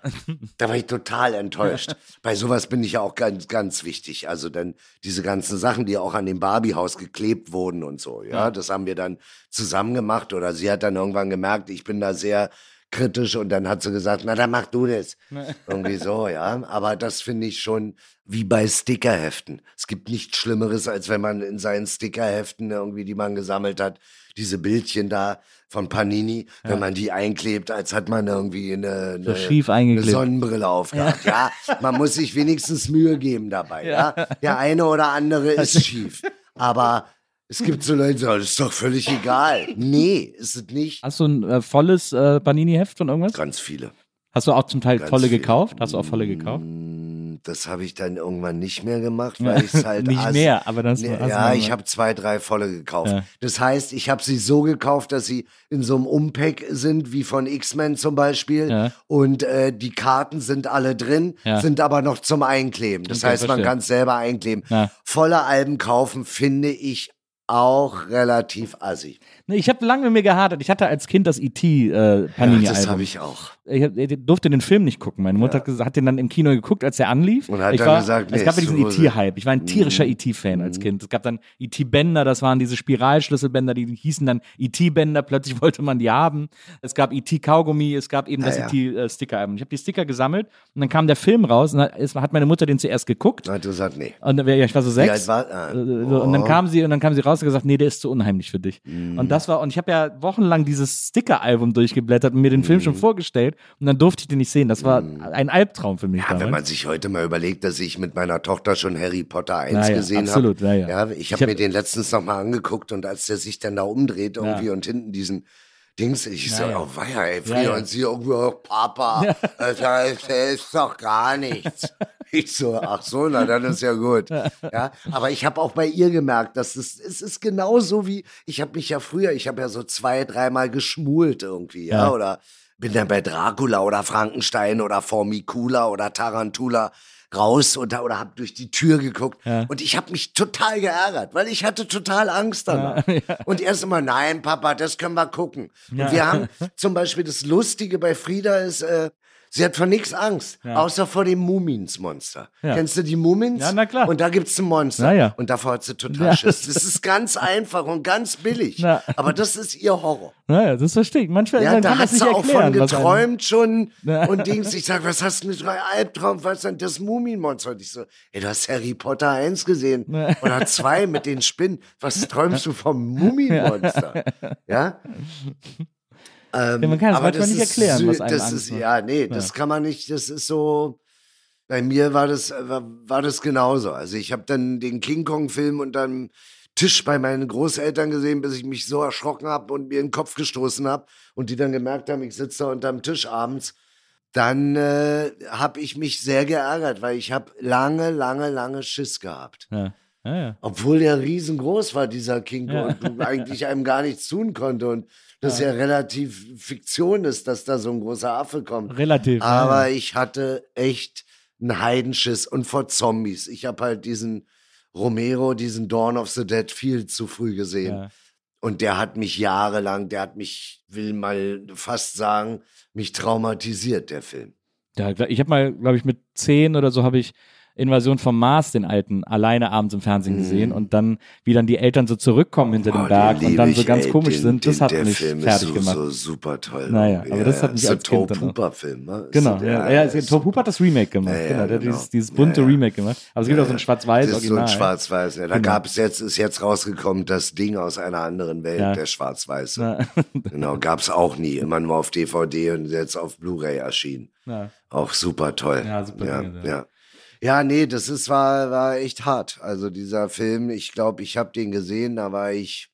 Da war ich total enttäuscht. Bei sowas bin ich ja auch ganz, ganz wichtig. Also dann diese ganzen Sachen, die auch an dem Barbie-Haus geklebt wurden und so. Ja, das haben wir dann zusammen gemacht. Oder sie hat dann irgendwann gemerkt, ich bin da sehr kritisch und dann hat sie gesagt, na dann mach du das. Irgendwie so, ja. Aber das finde ich schon wie bei Stickerheften. Es gibt nichts Schlimmeres, als wenn man in seinen Stickerheften irgendwie, die man gesammelt hat, diese Bildchen da von Panini, wenn man die einklebt, als hat man irgendwie eine, So eine, schief eine. Sonnenbrille aufgehabt. Ja. man muss sich wenigstens Mühe geben dabei. Ja. Der eine oder andere ist schief. Aber es gibt so Leute, die sagen, das ist doch völlig egal. Nee, ist es nicht. hast du ein äh, volles äh, Panini-Heft von irgendwas? Ganz viele. Hast du auch zum Teil Ganz volle viel. gekauft? Hast du auch volle gekauft? Mm, Das habe ich dann irgendwann nicht mehr gemacht, weil ich es halt Nicht aß. mehr, aber hast du ja, mal ich habe zwei, drei volle gekauft. Ja. Das heißt, ich habe sie so gekauft, dass sie in so einem Umpack sind, wie von X-Men zum Beispiel. Ja. Und äh, die Karten sind alle drin, Ja. sind aber noch zum Einkleben. Das Okay, heißt, man verstehe. kann es selber einkleben. Volle Alben kaufen finde ich auch relativ assi. Ich habe lange mit mir gehadert. Ich hatte als Kind das E.T. Äh, Ja, Panini-Album. das habe ich auch. ich, hab, ich durfte den Film nicht gucken. Meine Mutter hat, gesagt, hat den dann im Kino geguckt, als er anlief. Und hat ich dann war, gesagt, es nee, gab ja diesen. E.T.-Hype. Ich war ein tierischer Mhm. E.T.-Fan als Kind. Es gab dann E.T.-Bänder, das waren diese Spiralschlüsselbänder, die hießen dann E.T.-Bänder. Plötzlich wollte man die haben. Es gab E.T.-Kaugummi, es gab eben das ja. E.T.-Sticker-Album. Ich habe die Sticker gesammelt und dann kam der Film raus und hat, es hat meine Mutter den zuerst geguckt. Hat gesagt, nee. Und dann, ja, ich war so sechs. war ah, Äh, so, Und dann oh. kam sie und dann kam sie raus und gesagt, nee, der ist zu unheimlich für dich. Mhm. Und das war und ich habe ja wochenlang dieses Sticker-Album durchgeblättert und mir den Film schon vorgestellt und dann durfte ich den nicht sehen. Das war ein Albtraum für mich Mhm. Ja, wenn man damals. sich heute mal überlegt, dass ich mit meiner Tochter schon Harry Potter 1 Na ja, gesehen habe. absolut, ja, ja. ich habe hab- mir den letztens noch mal angeguckt und als der sich dann da umdreht irgendwie und hinten diesen Dings, ich so, ja. oh weia, ey, früher ja. und sie irgendwo, oh, Papa, das heißt, ist doch gar nichts. Ich so, ach so, na dann ist ja gut. Ja, aber ich habe auch bei ihr gemerkt, dass es, es ist genauso wie, ich habe mich ja früher, ich habe ja so zwei, dreimal geschmult irgendwie, ja, Ja. oder bin dann bei Dracula oder Frankenstein oder Formicula oder Tarantula raus oder, oder hab durch die Tür geguckt Ja. und ich habe mich total geärgert, weil ich hatte total Angst danach. Und erst immer, nein, Papa, das können wir gucken. Und wir haben zum Beispiel das Lustige bei Frieda ist, äh, sie hat vor nichts Angst, außer vor dem Muminsmonster. Ja. Kennst du die Mumins? Ja, na klar. Und da gibt's ein Monster. Na ja. Und davor hat sie total Ja. Schiss. Das ist ganz einfach und ganz billig. Na. Aber das ist ihr Horror. Naja, das verstehe ich. Manchmal Ja, da hat sie auch erklären. von geträumt schon Ja. und Dings. Ich sag, was hast du mit drei Albtraum? Was ist denn das Muminmonster? Und ich so, ey, du hast Harry Potter 1 gesehen oder 2 mit den Spinnen. Was träumst du vom Muminmonster? Ja? Ähm, Ja, man kann es aber das nicht erklären, was einem das ist. Ja, nee, das kann man nicht, das ist so, bei mir war das, war, war das genauso. Also ich habe dann den King Kong-Film und dann Tisch bei meinen Großeltern gesehen, bis ich mich so erschrocken habe und mir in den Kopf gestoßen habe und die dann gemerkt haben, ich sitze da unterm Tisch abends. Dann äh, habe ich mich sehr geärgert, weil ich habe lange, lange, lange Schiss gehabt. Ja. Ja, ja. Obwohl der riesengroß war, dieser King Kong, und eigentlich einem gar nichts tun konnte. Und das ja. relativ Fiktion ist, dass da so ein großer Affe kommt. Relativ. ja, Aber ja. ich hatte echt einen Heidenschiss und vor Zombies. Ich habe halt diesen Romero, diesen Dawn of the Dead viel zu früh gesehen. Ja. Und der hat mich jahrelang, der hat mich, will mal fast sagen, mich traumatisiert, der Film. Ja, ich habe mal, glaube ich, mit zehn oder so habe ich Invasion vom Mars, den alten, alleine abends im Fernsehen gesehen und dann, wie dann die Eltern so zurückkommen hinter Mhm. Oh, dem Berg den und dann so ganz ey, komisch den, sind, das den, hat der mich Film fertig ist so, gemacht. so super toll. Naja, aber das hat mich ist als Kind dann auch- Hooper Film, ne? Genau, Ist ja, ja, ja Top Hooper hat das Remake gemacht, Ja, ja, genau, der hat genau. dieses, dieses bunte Ja, ja. Remake gemacht. Aber es gibt auch so ein schwarz-weiß Das ist so Original. ein Schwarz-Weiß. Ja. Da Genau. gab es jetzt, ist jetzt rausgekommen, das Ding aus einer anderen Welt, Ja. der Schwarz-Weiße. Ja. Genau, gab es auch nie. Immer nur auf DVD und jetzt auf Blu-ray erschienen. Ja. Auch super toll. Ja, super ja, ja. ja. Ja, nee, das ist, war, war echt hart. Also dieser Film, ich glaube, ich habe den gesehen, da war ich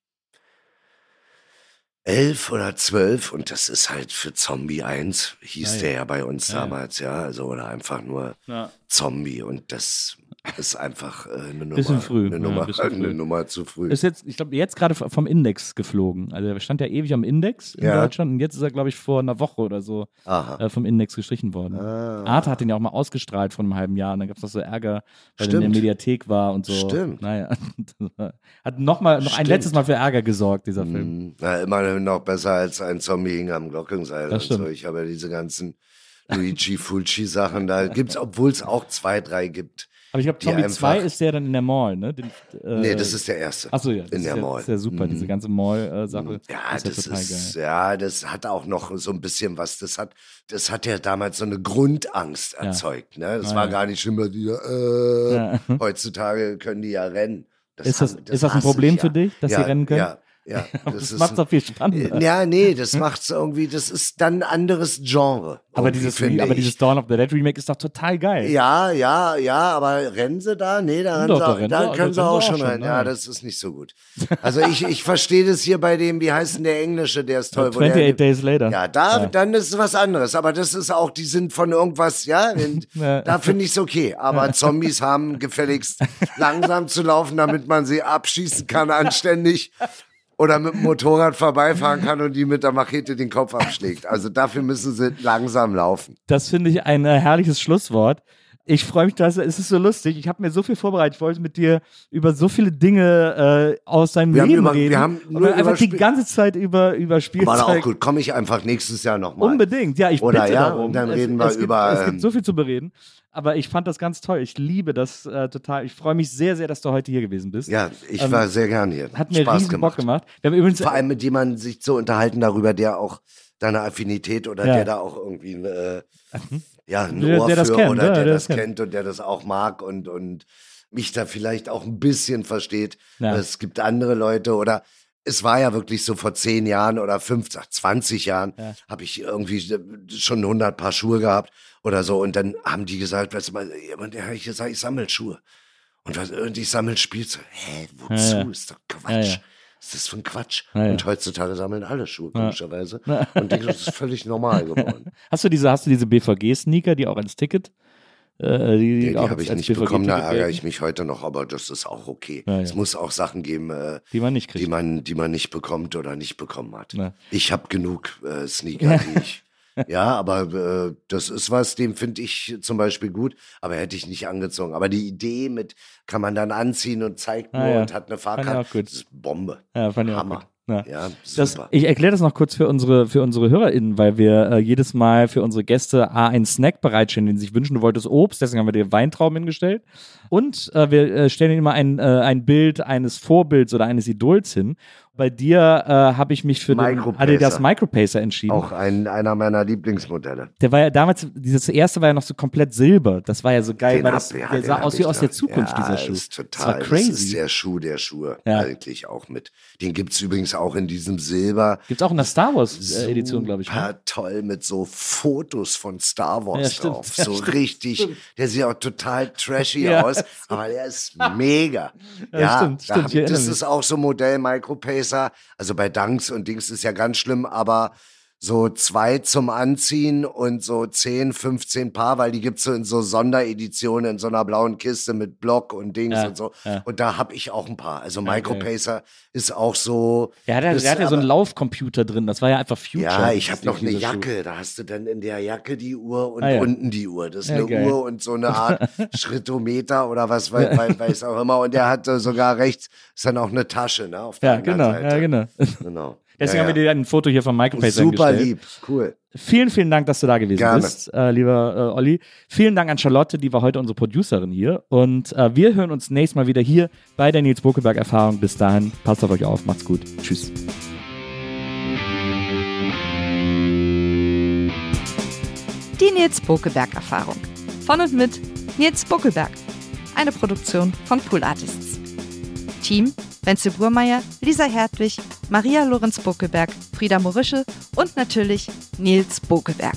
elf oder zwölf und das ist halt für Zombie 1, hieß Ja, der ja. ja bei uns Ja, ja. damals, ja. Also oder einfach nur Ja. Zombie und das ist einfach äh, eine Nummer, Bisschen früh, eine, ja, Nummer bisschen früh. eine Nummer zu früh. Ist jetzt, ich glaube, jetzt gerade vom Index geflogen. Also er stand ja ewig am Index in Ja. Deutschland und jetzt ist er, glaube ich, vor einer Woche oder so äh, vom Index gestrichen worden. Ah. Arte hat den ja auch mal ausgestrahlt vor einem halben Jahr und dann gab es noch so Ärger, weil er in der. Mediathek war und so. Stimmt. Naja, hat noch, mal, noch ein letztes Mal für Ärger gesorgt, dieser Film. Na, immerhin noch besser als ein Zombie hing am Glockenseil. Und so. Ich habe ja diese ganzen Luigi Fulci Sachen, da gibt's, obwohl es auch zwei, drei gibt. Aber ich glaube, Zombie einfach- 2 ist der dann in der Mall, ne? Den, äh, Nee, das ist der erste. Achso, ja. Das in der ja, Mall. Das ist ja super, Mhm. diese ganze Mall-Sache. Ja, ist ja das total ist, geil. ja, das hat auch noch so ein bisschen was. Das hat, das hat ja damals so eine Grundangst erzeugt. Ne? Das war ja. gar nicht schlimm, weil die, äh, Ja. heutzutage können die ja rennen. Ist das- haben- ist das ein Problem ja. für dich, dass ja, sie rennen können? Ja, ja. Das, ist macht ein- doch viel spannender. Ja, nee, das macht's irgendwie, das ist dann ein anderes Genre. aber dieses, aber dieses Dawn of the Dead Remake ist doch total geil. Ja, ja, ja, aber rennen sie da? Nee, da, rennen Doch, sie da auch, da sie- können da sie auch auch schon rennen. ja. Das ist nicht so gut. Also ich, ich verstehe das hier bei dem, wie heißt denn der Englische, der ist toll. wo der- 28 Days Later. Ja, da, Ja. dann ist es was anderes. Aber das ist auch, die sind von irgendwas, ja, und Ja. da finde ich es okay. Aber Zombies haben gefälligst langsam zu laufen, damit man sie abschießen kann, anständig. Oder mit dem Motorrad vorbeifahren kann und die mit der Machete den Kopf abschlägt. Also dafür müssen sie langsam laufen. Das finde ich ein äh, herrliches Schlusswort. Ich freue mich, dass es ist so lustig. Ich habe mir so viel vorbereitet. Ich wollte mit dir über so viele Dinge äh, aus deinem Wir Leben über- reden. wir haben nur einfach die ganze Zeit über über Spielzeug. War auch gut. Komme ich einfach nächstes Jahr nochmal. Unbedingt, ja, ich Oder bitte ja, darum. und dann es, reden wir es gibt, über, Es ähm, gibt so viel zu bereden, aber ich fand das ganz toll. Ich liebe das äh, total. Ich freue mich sehr, sehr, dass du heute hier gewesen bist. Ja, ich Ähm, war sehr gern hier. Hat mir Spaß riesen Bock gemacht. Wir haben übrigens Vor allem mit jemandem sich zu unterhalten darüber, der auch deine Affinität oder Ja. der da auch irgendwie äh, ja, ein Der- Ohr der das für kennt, oder der, der das das kennt. und der das auch mag und, und mich da vielleicht auch ein bisschen versteht. Ja. Es gibt andere Leute oder es war ja wirklich so vor zehn Jahren oder 15, 20 Jahren Ja. habe ich irgendwie schon 100 Paar Schuhe gehabt oder so und dann haben die gesagt, weißt du mal, jemand, der hat gesagt, ich sammle Schuhe. Und, was, und ich sammle Spielzeug. Hä, wozu? Ja, ja. Ist doch Quatsch. Ja, ja. Was ist das für ein Quatsch? Ja, ja. Und heutzutage sammeln alle Schuhe, Ja. komischerweise. Und denke, das ist völlig normal geworden. Hast du diese, hast du diese BVG-Sneaker, die auch als Ticket? Äh, die, Die, die habe ich nicht bekommen, da ärgere ich mich heute noch, aber das ist auch okay. Ja, ja. Es muss auch Sachen geben, äh, Die man nicht kriegt. die, man, die man nicht bekommt oder nicht bekommen hat. Ja. Ich habe genug äh, Sneaker, die ich. Ja, aber äh, das ist was, dem finde ich zum Beispiel gut, aber hätte ich nicht angezogen. Aber die Idee mit, kann man dann anziehen und zeigt Ah, nur ja. und hat eine Fahrkarte, auch ist Bombe. Ja, fand ich auch Hammer. gut. Ja. Ja, Das, super. ich erkläre das noch kurz für unsere, für unsere HörerInnen, weil wir äh, jedes Mal für unsere Gäste A, einen Snack bereitstellen, den sie sich wünschen. Du wolltest Obst, deswegen haben wir dir Weintrauben hingestellt. Und äh, wir äh, stellen ihnen immer ein, äh, ein Bild eines Vorbilds oder eines Idols hin. Bei dir äh, habe ich mich für den Micropacer. Adidas Micropacer entschieden. auch ein, einer meiner Lieblingsmodelle. Der war ja damals, dieses erste war ja noch so komplett silber. Das war ja so geil, Den weil hab- das, ja, der den sah aus wie aus der. Zukunft, ja, dieser Schuh. Ist total, das war crazy. Das ist der Schuh der Schuhe Ja. eigentlich auch mit. Den gibt's übrigens auch in diesem Silber. Gibt's auch in der Star Wars äh, Edition, glaube ich. Ne? Toll mit so Fotos von Star Wars drauf. So richtig. Der sieht auch total trashy Ja, aus, aber der ist mega. Ja, Ja, stimmt, da stimmt, hab das ist auch so Modell Micropacer. Also bei Dunks und Dings ist ja ganz schlimm, aber so zwei zum Anziehen und so 10, 15 Paar, weil die gibt's so in so Sondereditionen in so einer blauen Kiste mit Block und Dings Ja, und so. ja. Und da habe ich auch ein paar. Also. Micropacer ist auch so. Der ja- das- der hat ja so einen Laufcomputer drin. Das war ja einfach Future. ja, ich habe noch eine. Jacke. Da hast du dann in der Jacke die Uhr und Ah, ja. unten die Uhr. Das ist eine geil. Uhr und so eine Art Schrittometer oder was weiß, weiß, auch immer. Und der hat sogar rechts ist dann auch eine Tasche, ne? Auf der Ja, genau, Seite. ja, genau. Genau. Deswegen Ja, haben wir ja. dir ein Foto hier von Michael Page Super lieb, cool. Vielen, vielen Dank, dass du da gewesen Gerne. bist, äh, lieber äh, Olli. Vielen Dank an Charlotte, die war heute unsere Producerin hier. Und äh, wir hören uns nächstes Mal wieder hier bei der Nils Bokelberg Erfahrung. Bis dahin, passt auf euch auf, macht's gut. Tschüss. Die Nils Bokelberg Erfahrung. Von und mit Nils Bokelberg. Eine Produktion von Pool Artists. Team Wenzel Burmeier, Lisa Hertwig, Maria Lorenz Bokelberg, Frieda Morische und natürlich Nils Bokelberg.